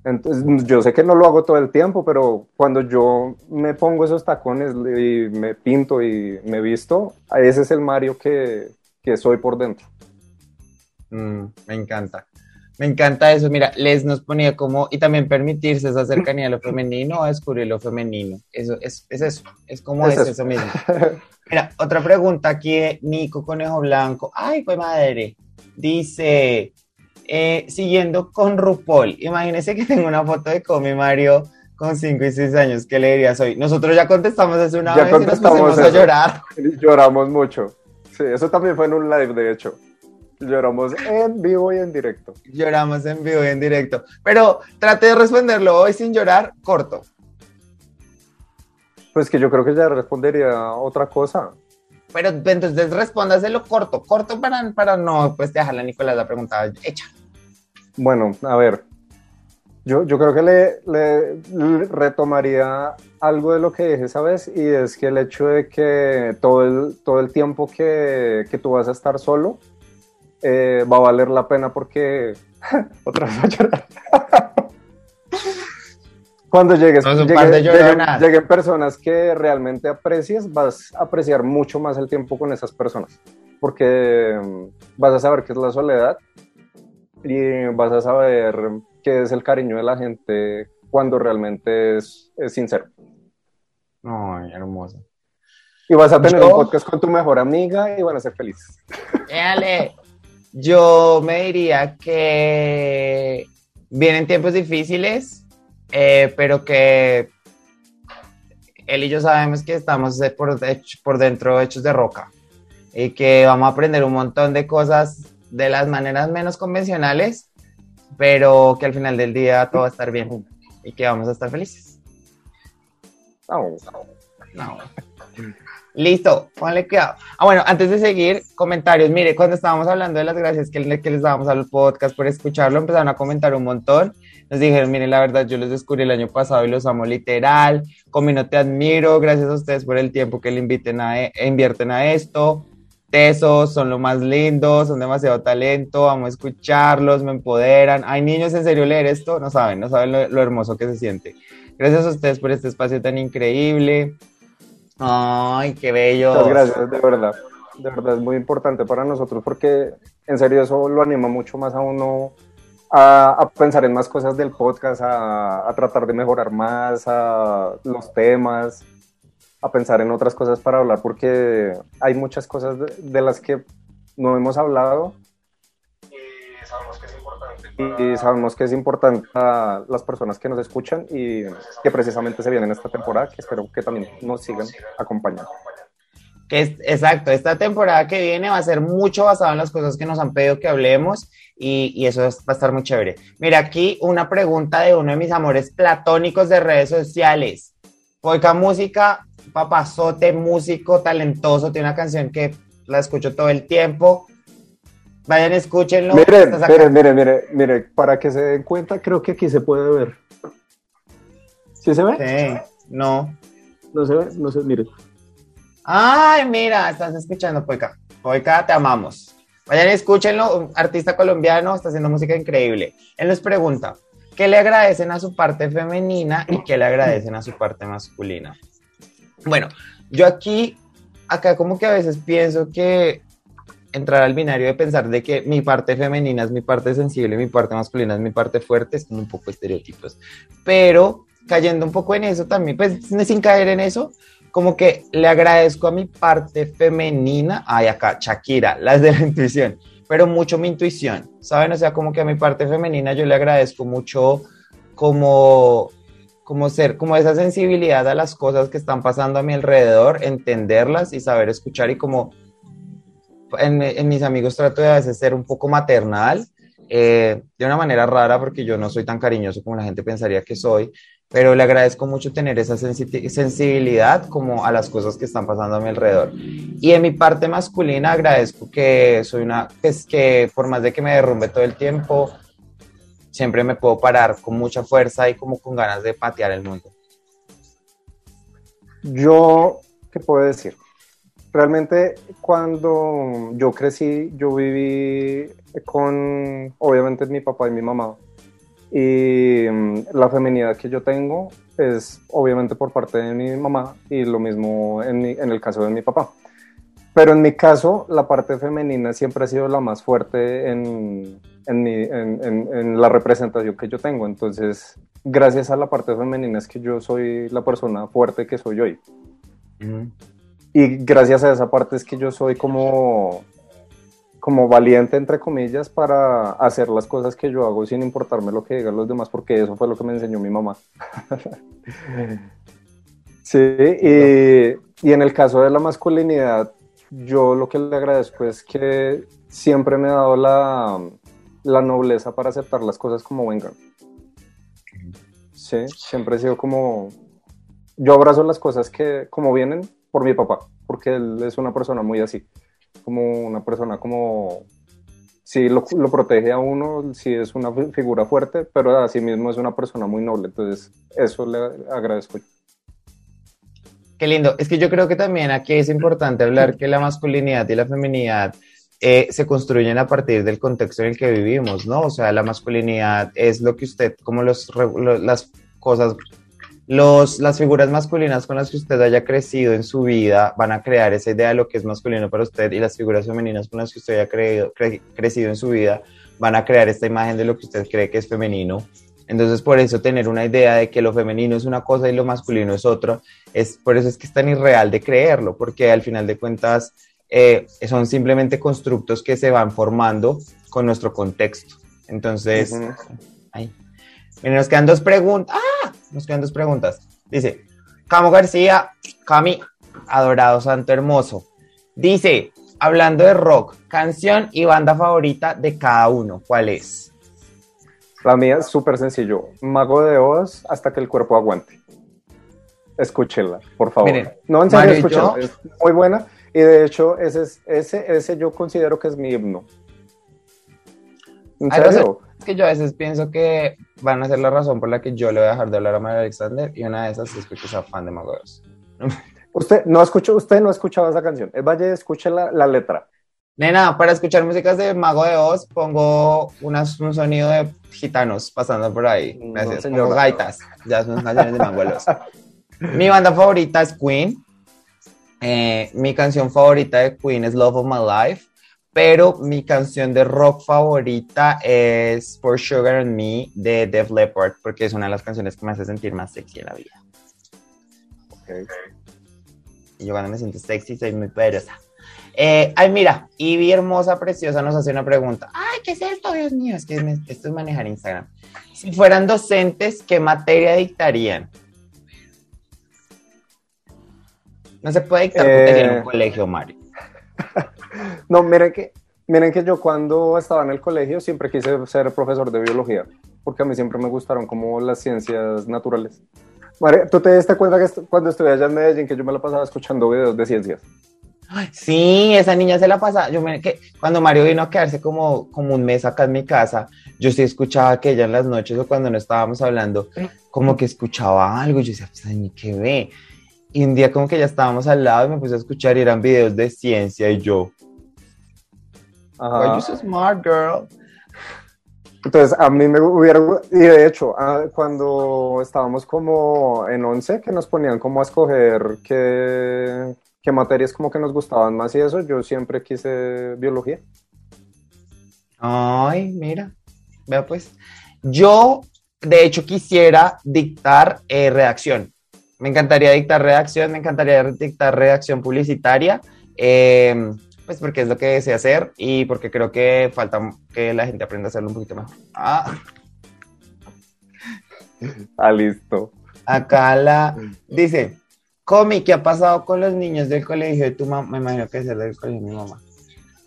Entonces, yo sé que no lo hago todo el tiempo, pero cuando yo me pongo esos tacones y me pinto y me visto, ese es el Mario que, que soy por dentro. Mm, me encanta. Me encanta eso. Mira, Les nos ponía como, y también permitirse esa cercanía a lo femenino, a descubrir lo femenino. Eso es, es eso, es como es, es eso. eso mismo. Mira, otra pregunta aquí de Nico Conejo Blanco. Ay, pues madre. Dice, eh, siguiendo con RuPaul, imagínese que tengo una foto de Comi Mario con 5 y 6 años. ¿Qué le dirías hoy? Nosotros ya contestamos eso una ya vez y nos pusimos eso. a llorar. Lloramos mucho. Sí, eso también fue en un live, de hecho. Lloramos en vivo y en directo. Lloramos en vivo y en directo. Pero trate de responderlo hoy sin llorar, corto. Pues que yo creo que ya respondería otra cosa. pero entonces respóndaselo corto, corto para, para no pues dejarle a Nicolás la pregunta hecha. Bueno, a ver, yo, yo creo que le, le, retomaría algo de lo que dije esa vez y es que el hecho de que todo el, todo el tiempo que, que tú vas a estar solo eh, va a valer la pena porque otra vez a llorar. Cuando llegues, lleguen, personas que realmente aprecias, vas a apreciar mucho más el tiempo con esas personas, porque mm, vas a saber qué es la soledad y vas a saber qué es el cariño de la gente cuando realmente es, sincero. Ay, hermoso. Y vas a tener un podcast con tu mejor amiga y van a ser felices. Dale. Yo me diría que vienen tiempos difíciles, eh, pero que él y yo sabemos que estamos por, por dentro hechos de roca y que vamos a aprender un montón de cosas de las maneras menos convencionales, pero que al final del día todo va a estar bien y que vamos a estar felices. Listo, ponle cuidado. Ah, bueno, antes de seguir, comentarios. Mire, cuando estábamos hablando de las gracias que, que les dábamos al podcast por escucharlo, empezaron a comentar un montón. Nos dijeron, miren, la verdad, yo los descubrí el año pasado y los amo literal. Comino, te admiro. Gracias a ustedes por el tiempo que le inviten a, e, invierten a esto. Tesos, son lo más lindos, son demasiado talento, amo escucharlos, me empoderan. Hay niños en serio leer esto, no saben, no saben lo, hermoso que se siente. Gracias a ustedes por este espacio tan increíble. Ay, qué bello. Muchas gracias, de verdad. De verdad es muy importante para nosotros porque en serio eso lo anima mucho más a uno a, pensar en más cosas del podcast, a, tratar de mejorar más a los temas, a pensar en otras cosas para hablar, porque hay muchas cosas de, las que no hemos hablado y sabemos que es importante a las personas que nos escuchan y que precisamente se vienen esta temporada, que espero que también nos sigan acompañando. exacto, esta temporada que viene va a ser mucho basada en las cosas que nos han pedido que hablemos y, eso va a estar muy chévere. Mira, aquí una pregunta de uno de mis amores platónicos de redes sociales. Poica Música, papazote, músico, talentoso, tiene una canción que la escucho todo el tiempo. Vayan, escúchenlo. Miren, miren, miren, miren, miren, para que se den cuenta, creo que aquí se puede ver. ¿Sí se ve? Sí, no. No se ve, no se, miren. Ay, mira, estás escuchando, Poica. Poica, te amamos. Vayan, escúchenlo, artista colombiano, está haciendo música increíble. Él nos pregunta, ¿qué le agradecen a su parte femenina y qué le agradecen a su parte masculina? Bueno, yo aquí, acá como que a veces pienso que entrar al binario de pensar de que mi parte femenina es mi parte sensible, mi parte masculina es mi parte fuerte, es un poco estereotipos. Pero cayendo un poco en eso también, pues sin caer en eso, como que le agradezco a mi parte femenina, ay acá, Shakira, las de la intuición, pero mucho mi intuición, ¿saben? O sea, como que a mi parte femenina yo le agradezco mucho como, como ser, como esa sensibilidad a las cosas que están pasando a mi alrededor, entenderlas y saber escuchar y como en, mis amigos trato de a veces ser un poco maternal, eh, de una manera rara porque yo no soy tan cariñoso como la gente pensaría que soy, pero le agradezco mucho tener esa sensibilidad como a las cosas que están pasando a mi alrededor. Y en mi parte masculina agradezco que soy una, es que por más de que me derrumbe todo el tiempo, siempre me puedo parar con mucha fuerza y como con ganas de patear el mundo. Yo, ¿qué puedo decir? Realmente cuando yo crecí, yo viví con, obviamente, mi papá y mi mamá y mm, la feminidad que yo tengo es obviamente por parte de mi mamá y lo mismo en, en, el caso de mi papá. Pero en mi caso, la parte femenina siempre ha sido la más fuerte en, en, mi, en, la representación que yo tengo. Entonces, gracias a la parte femenina es que yo soy la persona fuerte que soy hoy. Y gracias a esa parte es que yo soy como como valiente, entre comillas, para hacer las cosas que yo hago sin importarme lo que digan los demás, porque eso fue lo que me enseñó mi mamá. sí, y, en el caso de la masculinidad, yo lo que le agradezco es que siempre me ha dado la, la nobleza para aceptar las cosas como vengan. Sí, siempre he sido como, yo abrazo las cosas que como vienen por mi papá, porque él es una persona muy así, como una persona como sí lo, lo, protege a uno, sí es una figura fuerte, pero así mismo es una persona muy noble, entonces eso le agradezco. Qué lindo, es que yo creo que también aquí es importante hablar que la masculinidad y la feminidad eh, se construyen a partir del contexto en el que vivimos, ¿no? O sea, la masculinidad es lo que usted, como los, las cosas los, las figuras masculinas con las que usted haya crecido en su vida van a crear esa idea de lo que es masculino para usted y las figuras femeninas con las que usted haya creído, crecido en su vida van a crear esta imagen de lo que usted cree que es femenino. Entonces, por eso tener una idea de que lo femenino es una cosa y lo masculino es otra, es por eso es que es tan irreal de creerlo, porque al final de cuentas eh, son simplemente constructos que se van formando con nuestro contexto. Entonces. Miren, nos quedan dos preguntas. ¡Ah! Nos quedan dos preguntas. Dice, Camo García, Cami, adorado santo hermoso. Dice, hablando de rock, canción y banda favorita de cada uno, ¿cuál es? La mía es súper sencillo. Mago de Oz hasta que el cuerpo aguante. Escúchenla, por favor. Miren, no, en serio, escúchenla. Es muy buena. Y de hecho, ese, es, ese, ese yo considero que es mi himno. ¿En serio? Que yo a veces pienso que van a ser la razón por la que yo le voy a dejar de hablar a Mario Alexander y una de esas es porque sea fan de Mago Usted no escuchó, usted no ha escuchado esa canción. El Valle escuche la, la letra. Nena, para escuchar músicas de Mago de Oz pongo unas, un sonido de gitanos pasando por ahí. Gracias. No, gaitas. Ya son canciones de Mago de Oz. mi banda favorita es Queen. Eh, mi canción favorita de Queen es Love of My Life pero mi canción de rock favorita es For Sugar and Me de Def Leppard, porque es una de las canciones que me hace sentir más sexy en la vida. Okay. Y yo cuando me siento sexy soy muy poderosa. Eh, ay, mira, Ivy hermosa, preciosa, nos hace una pregunta. Ay, ¿qué es esto? Dios mío, es que esto es manejar Instagram. Si fueran docentes, ¿qué materia dictarían? No se puede dictar en un eh, colegio, Mario. No, miren que, miren que yo cuando estaba en el colegio siempre quise ser profesor de biología, porque a mí siempre me gustaron como las ciencias naturales. María, ¿tú te diste cuenta que cuando estuve allá en Medellín que yo me la pasaba escuchando videos de ciencias? Sí, esa niña se la pasa. Yo me, que cuando Mario vino a quedarse como, como un mes acá en mi casa, yo sí escuchaba que ella en las noches o cuando no estábamos hablando, como que escuchaba algo. Y yo decía, pues, ni qué ve. Y un día como que ya estábamos al lado y me puse a escuchar y eran videos de ciencia y yo. Ajá. Why you smart, girl? Entonces, a mí me hubiera, y de hecho, ah, cuando estábamos como en 11, que nos ponían como a escoger qué, qué materias como que nos gustaban más y eso, yo siempre quise biología. Ay, mira, vea pues. Yo, de hecho, quisiera dictar eh, redacción. Me encantaría dictar redacción, me encantaría dictar redacción publicitaria, eh, pues porque es lo que deseo hacer y porque creo que falta que la gente aprenda a hacerlo un poquito más. Ah. ah, listo. Acá la dice, Comi, ¿qué ha pasado con los niños del colegio de tu mamá? Me imagino que es el del colegio de mi mamá.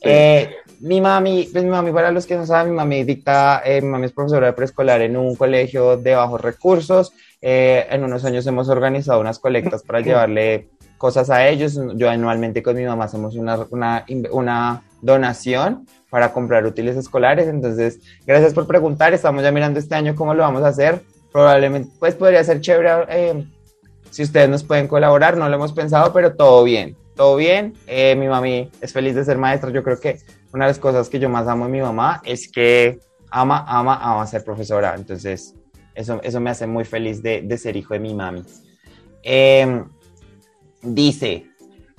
Eh, mi mami, pues mi mami, para los que no saben, mi mami dicta, eh, mi mami es profesora de preescolar en un colegio de bajos recursos eh, en unos años hemos organizado unas colectas para llevarle cosas a ellos. Yo anualmente con mi mamá hacemos una, una, una donación para comprar útiles escolares. Entonces, gracias por preguntar. Estamos ya mirando este año cómo lo vamos a hacer. Probablemente, pues podría ser chévere eh, si ustedes nos pueden colaborar. No lo hemos pensado, pero todo bien. Todo bien. Eh, mi mami es feliz de ser maestra. Yo creo que una de las cosas que yo más amo de mi mamá es que ama, ama, ama ser profesora. Entonces, eso, eso me hace muy feliz de, de ser hijo de mi mami. Em, dice,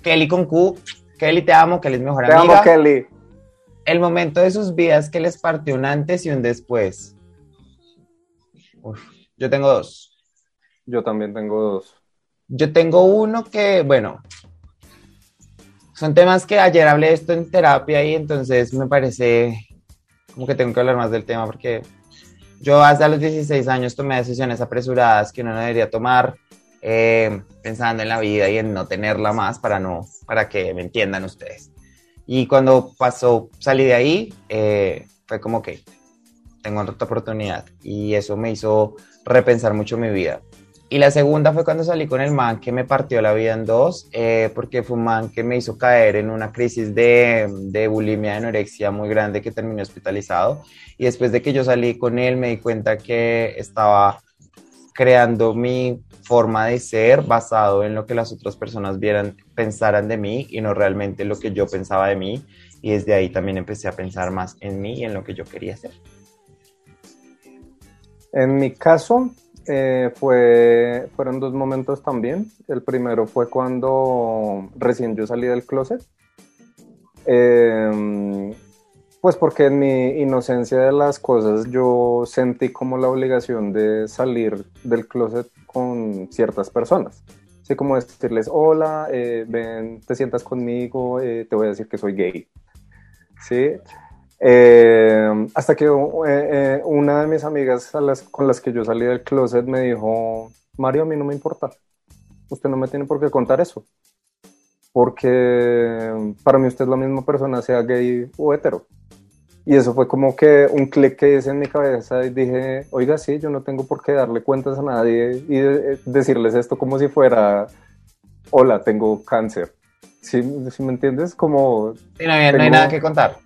Kelly con Q, Kelly te amo, Kelly es mejor amiga. Te amo, Kelly. El momento de sus vidas que les partió un antes y un después. yo tengo dos. Yo también tengo dos. Yo tengo uno que, bueno, son temas que ayer hablé de esto en terapia y entonces me parece como que tengo que hablar más del tema porque yo hasta los 16 años tomé decisiones apresuradas que uno no debería tomar eh, pensando en la vida y en no tenerla más para, no, para que me entiendan ustedes. Y cuando pasó, salí de ahí, eh, fue como que tengo otra oportunidad y eso me hizo repensar mucho mi vida. Y la segunda fue cuando salí con el man que me partió la vida en dos, eh, porque fue un man que me hizo caer en una crisis de, de bulimia, de anorexia muy grande que terminé hospitalizado. Y después de que yo salí con él, me di cuenta que estaba creando mi forma de ser basado en lo que las otras personas vieran, pensaran de mí y no realmente lo que yo pensaba de mí. Y desde ahí también empecé a pensar más en mí y en lo que yo quería ser. En mi caso, eh, fue, fueron dos momentos también. El primero fue cuando recién yo salí del closet. Em, pues porque en mi inocencia de las cosas yo sentí como la obligación de salir del closet con ciertas personas. Así como decirles, hola, eh, ven, te sientas conmigo, eh, te voy a decir que soy gay. ¿Sí? Eh, hasta que eh, eh, una de mis amigas con las que yo salí del closet me dijo, Mario, a mí no me importa. Usted no me tiene por qué contar eso. Porque para mí usted es la misma persona, sea gay o hetero. Y eso fue como que un clic que hice en mi cabeza y dije, oiga, sí, yo no tengo por qué darle cuentas a nadie y decirles esto como si fuera, hola, tengo cáncer. ¿Sí, me entiendes? Como... no hay nada que contar.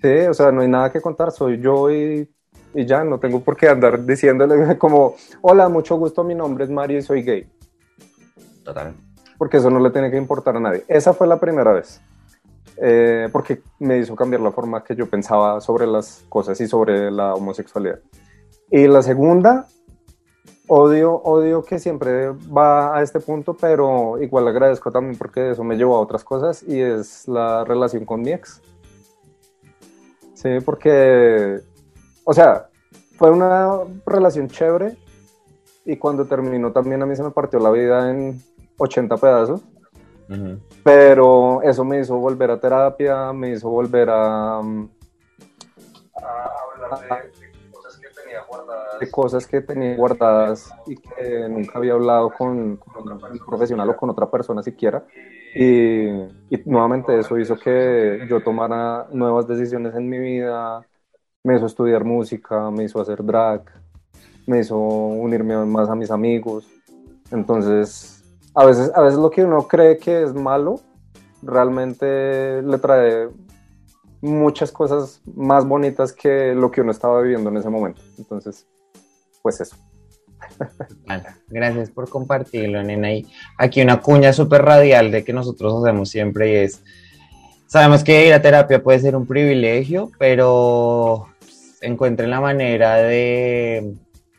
Sí, o sea, no hay nada que contar, soy yo y, y, ya, no tengo por qué andar diciéndole como, hola, mucho gusto, mi nombre es Mario y soy gay. Total. Porque eso no le tiene que importar a nadie. Esa fue la primera vez. Eh, porque me hizo cambiar la forma que yo pensaba sobre las cosas y sobre la homosexualidad. Y la segunda, odio, odio que siempre va a este punto, pero igual agradezco también porque eso me llevó a otras cosas y es la relación con mi ex. Sí, porque, o sea, fue una relación chévere y cuando terminó también a mí se me partió la vida en 80 pedazos. Pero eso me hizo volver a terapia, me hizo volver a, mm, hablar de, cosas que tenía guardadas. de cosas que tenía guardadas y que nunca había hablado con, con un profesional o con otra persona siquiera. Y, nuevamente eso hizo que yo tomara nuevas decisiones en mi vida, me hizo estudiar música, me hizo hacer drag, me hizo unirme más a mis amigos. Entonces, a veces, a veces lo que uno cree que es malo, realmente le trae muchas cosas más bonitas que lo que uno estaba viviendo en ese momento. Entonces, pues eso. Gracias por compartirlo, nena. Y aquí una cuña súper radial de que nosotros hacemos siempre es, sabemos que ir a terapia puede ser un privilegio, pero encuentren la manera de,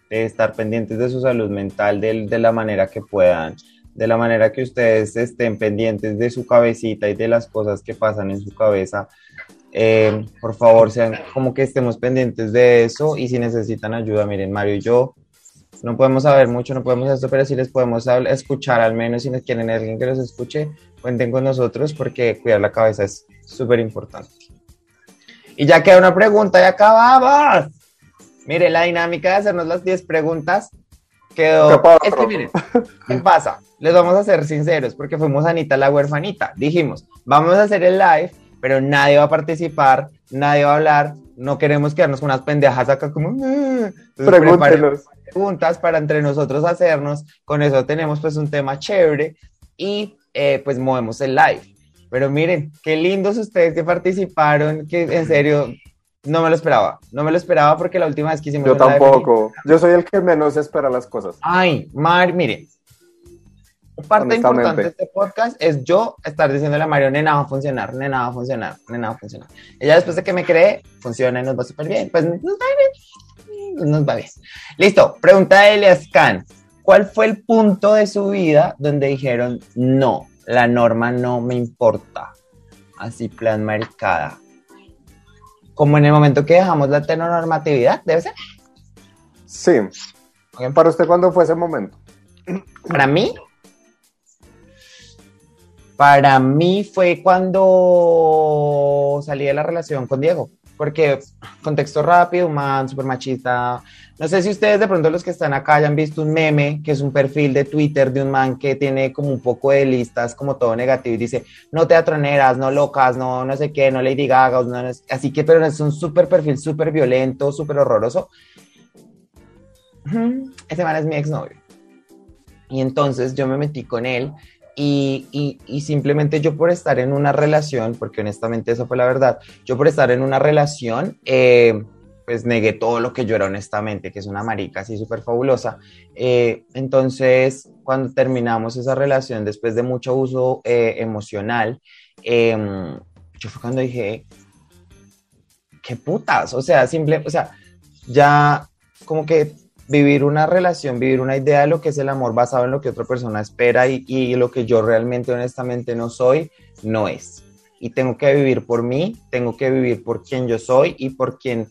estar pendientes de su salud mental de, la manera que puedan, de la manera que ustedes estén pendientes de su cabecita y de las cosas que pasan en su cabeza. Eh, por favor, sean como que estemos pendientes de eso y si necesitan ayuda, miren, Mario y yo no podemos saber mucho, no podemos esto, pero sí les podemos escuchar al menos si nos quieren alguien que los escuche, cuenten con nosotros porque cuidar la cabeza es súper importante. Y ya queda una pregunta y acabamos. Mire, la dinámica de hacernos las 10 preguntas quedó... Es que miren, ¿qué pasa? Les vamos a ser sinceros porque fuimos Anita la huerfanita. Dijimos, vamos a hacer el live, pero nadie va a participar, nadie va a hablar, no queremos quedarnos con unas pendejas acá como... Ah". Pregúntenos preguntas para entre nosotros hacernos. Con eso tenemos pues un tema chévere y eh, pues movemos el live. Pero miren, qué lindos ustedes que participaron, que en serio no me lo esperaba. No me lo esperaba porque la última vez que hicimos Yo tampoco. Yo soy el que menos espera las cosas. Ay, Mar, mire. Parte importante de este podcast es yo estar diciéndole a Mario, nena va a funcionar, nena va a funcionar, nena va a funcionar. Ella después de que me cree, funciona y nos va súper bien. Pues nos va bien nos va bien. Listo, pregunta de Elias Khan. ¿Cuál fue el punto de su vida donde dijeron, no, la norma no me importa? Así plan marcada. Como en el momento que dejamos la heteronormatividad, ¿debe ser? Sí. ¿Para usted cuándo fue ese momento? Para mí, para mí fue cuando salí de la relación con Diego porque contexto rápido, man súper machista. No sé si ustedes de pronto los que están acá hayan visto un meme, que es un perfil de Twitter de un man que tiene como un poco de listas, como todo negativo, y dice, no teatroneras, no locas, no no sé qué, no Lady Gaga, así que, pero es un súper perfil, súper violento, súper horroroso. Ese man es mi exnovio. Y entonces yo me metí con él y, y, simplemente yo por estar en una relación, porque honestamente eso fue la verdad, yo por estar en una relación, eh, pues negué todo lo que yo era honestamente, que es una marica así súper fabulosa. Eh, entonces, cuando terminamos esa relación, después de mucho uso eh, emocional, em, yo fue cuando dije, qué putas, o sea, simple, o sea, ya como que vivir una relación, vivir una idea de lo que es el amor basado en lo que otra persona espera y, y lo que yo realmente honestamente no soy, no es. Y tengo que vivir por mí, tengo que vivir por quien yo soy y por quien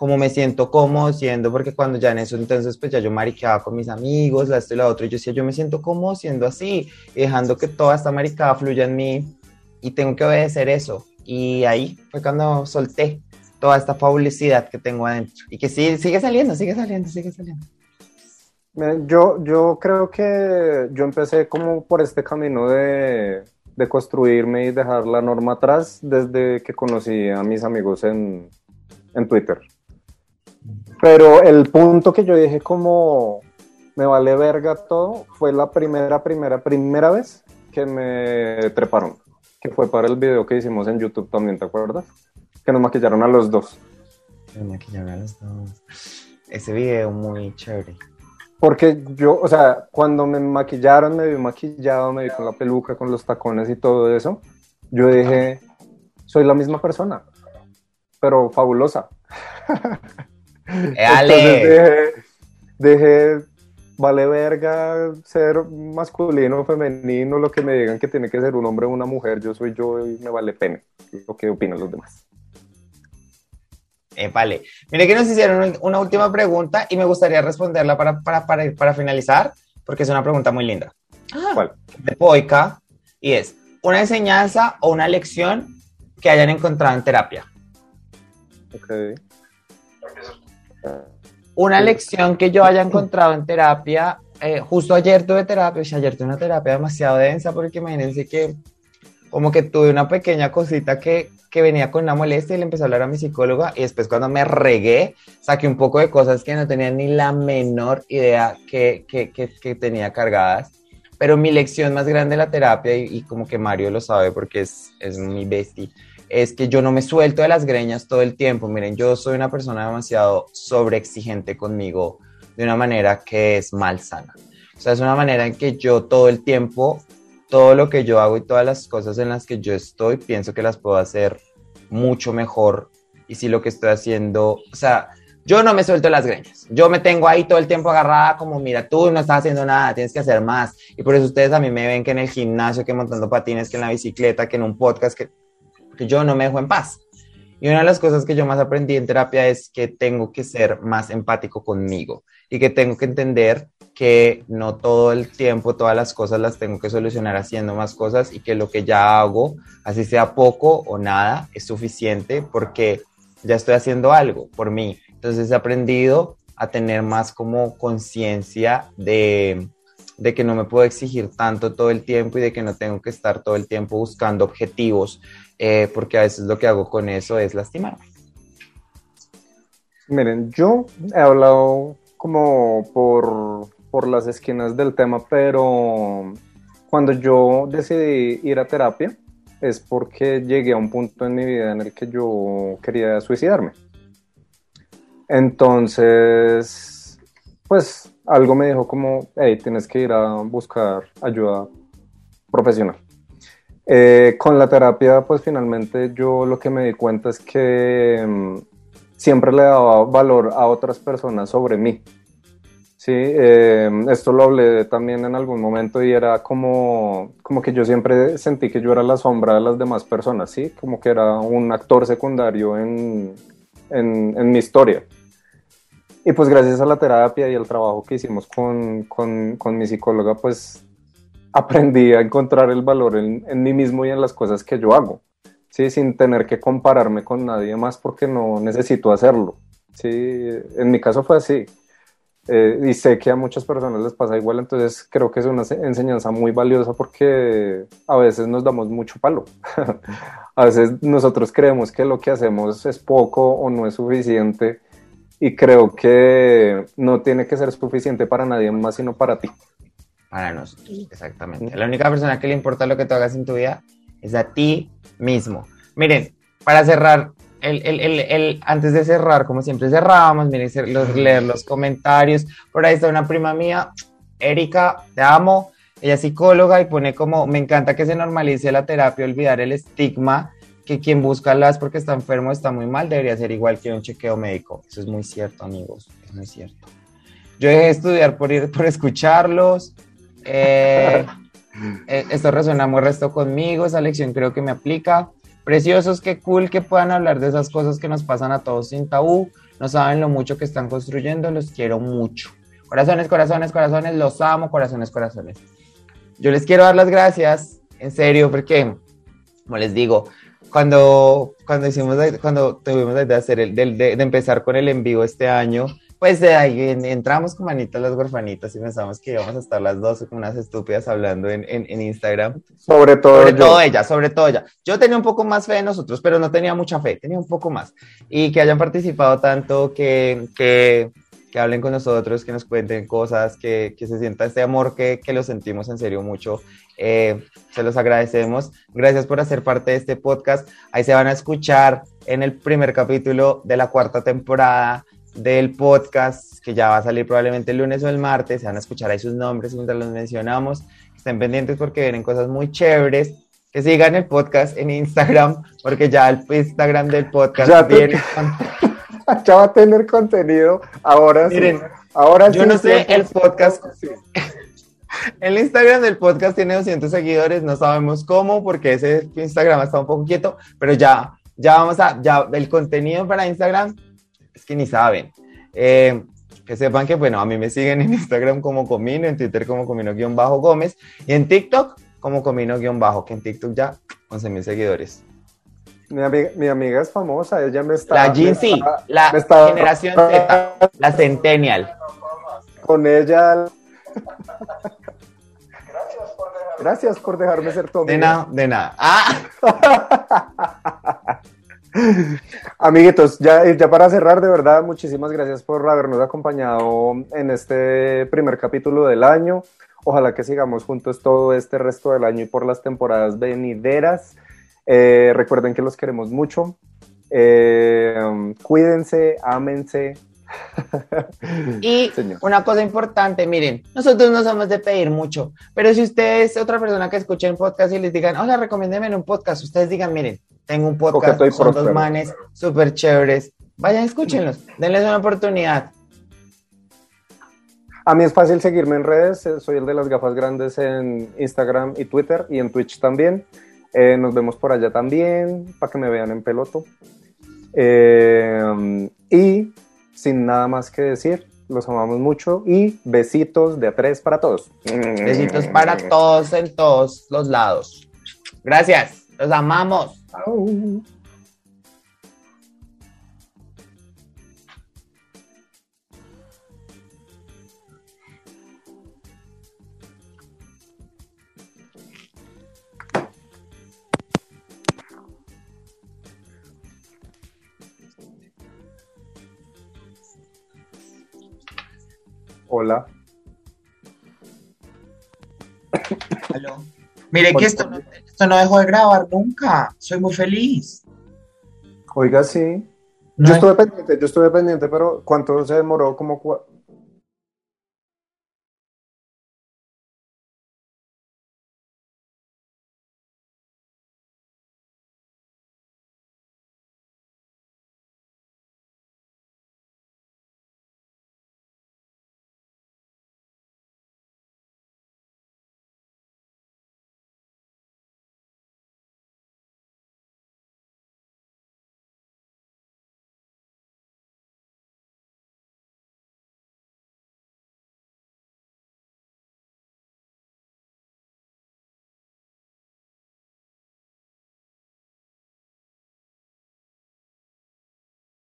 como me siento cómodo siendo, porque cuando ya en eso entonces pues ya yo mariqueaba con mis amigos, la esto y la otra, y yo decía, yo me siento cómodo siendo así, dejando que toda esta maricada fluya en mí y tengo que obedecer eso. Y ahí fue cuando solté toda esta fabulosidad que tengo adentro y que sí, sigue saliendo, sigue saliendo, sigue saliendo. Yo, yo creo que yo empecé como por este camino de, de construirme y dejar la norma atrás desde que conocí a mis amigos en, en Twitter. Pero el punto que yo dije como me vale verga todo fue la primera, primera, primera vez que me treparon, que fue para el video que hicimos en YouTube también, ¿te acuerdas? Que nos maquillaron a los dos. Me maquillaron a los dos. Ese video muy chévere. Porque yo, o sea, cuando me maquillaron, me vi maquillado, me vi con la peluca, con los tacones y todo eso, yo dije, soy la misma persona, pero fabulosa. Entonces dejé, vale verga ser masculino o femenino, lo que me digan que tiene que ser un hombre o una mujer, yo soy yo y me vale pena lo que opinan los demás. Eh, vale, mire que nos hicieron una última pregunta y me gustaría responderla para, para, para, para finalizar, porque es una pregunta muy linda. ¿Cuál? De Poica, y es, ¿una enseñanza o una lección que hayan encontrado en terapia? Ok. Una lección que yo haya encontrado en terapia, eh, justo ayer tuve terapia, o sea, ayer tuve una terapia demasiado densa porque imagínense que como que tuve una pequeña cosita que, que venía con una molestia y le empecé a hablar a mi psicóloga y después cuando me regué, saqué un poco de cosas que no tenía ni la menor idea que, que, que, tenía cargadas. Pero mi lección más grande de la terapia, y, y como que Mario lo sabe porque es, es mi bestie, es que yo no me suelto de las greñas todo el tiempo. Miren, yo soy una persona demasiado sobreexigente conmigo de una manera que es malsana. O sea, es una manera en que yo todo el tiempo, todo lo que yo hago y todas las cosas en las que yo estoy, pienso que las puedo hacer mucho mejor. Y si lo que estoy haciendo, o sea, yo no me suelto las greñas. Yo me tengo ahí todo el tiempo agarrada como, mira, tú no estás haciendo nada, tienes que hacer más. Y por eso ustedes a mí me ven que en el gimnasio, que montando patines, que en la bicicleta, que en un podcast, que yo no me dejo en paz. Y una de las cosas que yo más aprendí en terapia es que tengo que ser más empático conmigo y que tengo que entender que no todo el tiempo, todas las cosas las tengo que solucionar haciendo más cosas y que lo que ya hago, así sea poco o nada, es suficiente porque ya estoy haciendo algo por mí. Entonces he aprendido a tener más como conciencia de, de que no me puedo exigir tanto todo el tiempo y de que no tengo que estar todo el tiempo buscando objetivos eh, porque a veces lo que hago con eso es lastimarme. Miren, yo he hablado como por, por las esquinas del tema, pero cuando yo decidí ir a terapia es porque llegué a un punto en mi vida en el que yo quería suicidarme. Entonces, pues algo me dijo como, hey, tienes que ir a buscar ayuda profesional. Eh, con la terapia, pues finalmente yo lo que me di cuenta es que mm, siempre le daba valor a otras personas sobre mí. Sí, eh, esto lo hablé también en algún momento y era como, como que yo siempre sentí que yo era la sombra de las demás personas, ¿sí? Como que era un actor secundario en, en, en mi historia. Y pues gracias a la terapia y al trabajo que hicimos con, con, con mi psicóloga, pues aprendí a encontrar el valor en, mí mismo y en las cosas que yo hago, ¿sí? sin tener que compararme con nadie más porque no necesito hacerlo. ¿sí? En mi caso fue así. Eh, y sé que a muchas personas les pasa igual, entonces creo que es una enseñanza muy valiosa porque a veces nos damos mucho palo. a veces nosotros creemos que lo que hacemos es poco o no es suficiente y creo que no tiene que ser suficiente para nadie más sino para ti. Para nosotros, exactamente. La única persona que le importa lo que tú hagas en tu vida es a ti mismo. Miren, para cerrar, el, el, el, antes de cerrar, como siempre cerrábamos, miren, los, leer los comentarios. Por ahí está una prima mía, Erika, te amo. Ella es psicóloga y pone como, me encanta que se normalice la terapia, olvidar el estigma, que quien busca las porque está enfermo está muy mal, debería ser igual que un chequeo médico. Eso es muy cierto, amigos, es muy cierto. Yo dejé de estudiar por, ir, por escucharlos. Eh, eh, esto resuena muy resto conmigo, esa lección creo que me aplica. Preciosos, qué cool que puedan hablar de esas cosas que nos pasan a todos sin tabú. No saben lo mucho que están construyendo, los quiero mucho. Corazones, corazones, corazones, los amo, corazones, corazones. Yo les quiero dar las gracias, en serio, porque, como les digo, cuando, cuando hicimos, cuando tuvimos de, hacer el, de empezar con el en vivo este año, pues de ahí entramos con manitas las gorfanitas y pensamos que íbamos a estar las dos como unas estúpidas hablando en, en, Instagram. Sobre todo Sobre todo ella, sobre todo ella. Yo tenía un poco más fe en nosotros, pero no tenía mucha fe, tenía un poco más. Y que hayan participado tanto, que, que, que hablen con nosotros, que nos cuenten cosas, que, que se sienta este amor que, que lo sentimos en serio mucho. Eh, se los agradecemos. Gracias por hacer parte de este podcast. Ahí se van a escuchar en el primer capítulo de la cuarta temporada del podcast, que ya va a salir probablemente el lunes o el martes, se van a escuchar ahí sus nombres mientras los mencionamos, estén pendientes porque vienen cosas muy chéveres, que sigan el podcast en Instagram, porque ya el Instagram del podcast ya viene... ya va a tener contenido, ahora Miren, sí. Ahora yo no sé, el podcast... El Instagram del podcast tiene 200 seguidores, no sabemos cómo, porque ese Instagram está un poco quieto, pero ya, ya vamos a, ya el contenido para Instagram es que ni saben. Eh, que sepan que, bueno, a mí me siguen en Instagram como Comino, en Twitter como Comino-Gómez y en TikTok como Comino-Bajo, que en TikTok ya 11 mil seguidores. Mi amiga, mi amiga, es famosa, ella me está... La Gen la generación Z, la Centennial. Con ella... Gracias por, dejarme ser tu amiga. De nada, de nada. ¡Ah! Amiguitos, ya, ya para cerrar, de verdad, muchísimas gracias por habernos acompañado en este primer capítulo del año. Ojalá que sigamos juntos todo este resto del año y por las temporadas venideras. Eh, recuerden que los queremos mucho. Eh, cuídense, ámense, y una cosa importante, miren, nosotros no somos de pedir mucho, pero si ustedes, otra persona que escuche el podcast y les digan, hola, recomiéndeme un podcast, ustedes digan, miren, tengo un podcast, son dos manes súper chéveres, vayan, escúchenlos, denles una oportunidad. A mí es fácil seguirme en redes, eh, soy el de las gafas grandes en Instagram y Twitter y en Twitch también. Eh, nos vemos por allá también, para que me vean en peloto. Eh, y sin nada más que decir, los amamos mucho y besitos de a tres para todos. Besitos para todos en todos los lados. Gracias, los amamos. Hola. Mire que esto no, esto no dejó de grabar nunca. Soy muy feliz. Oiga, sí. yo estuve pendiente, yo estuve pendiente, pero ¿cuánto se demoró? Como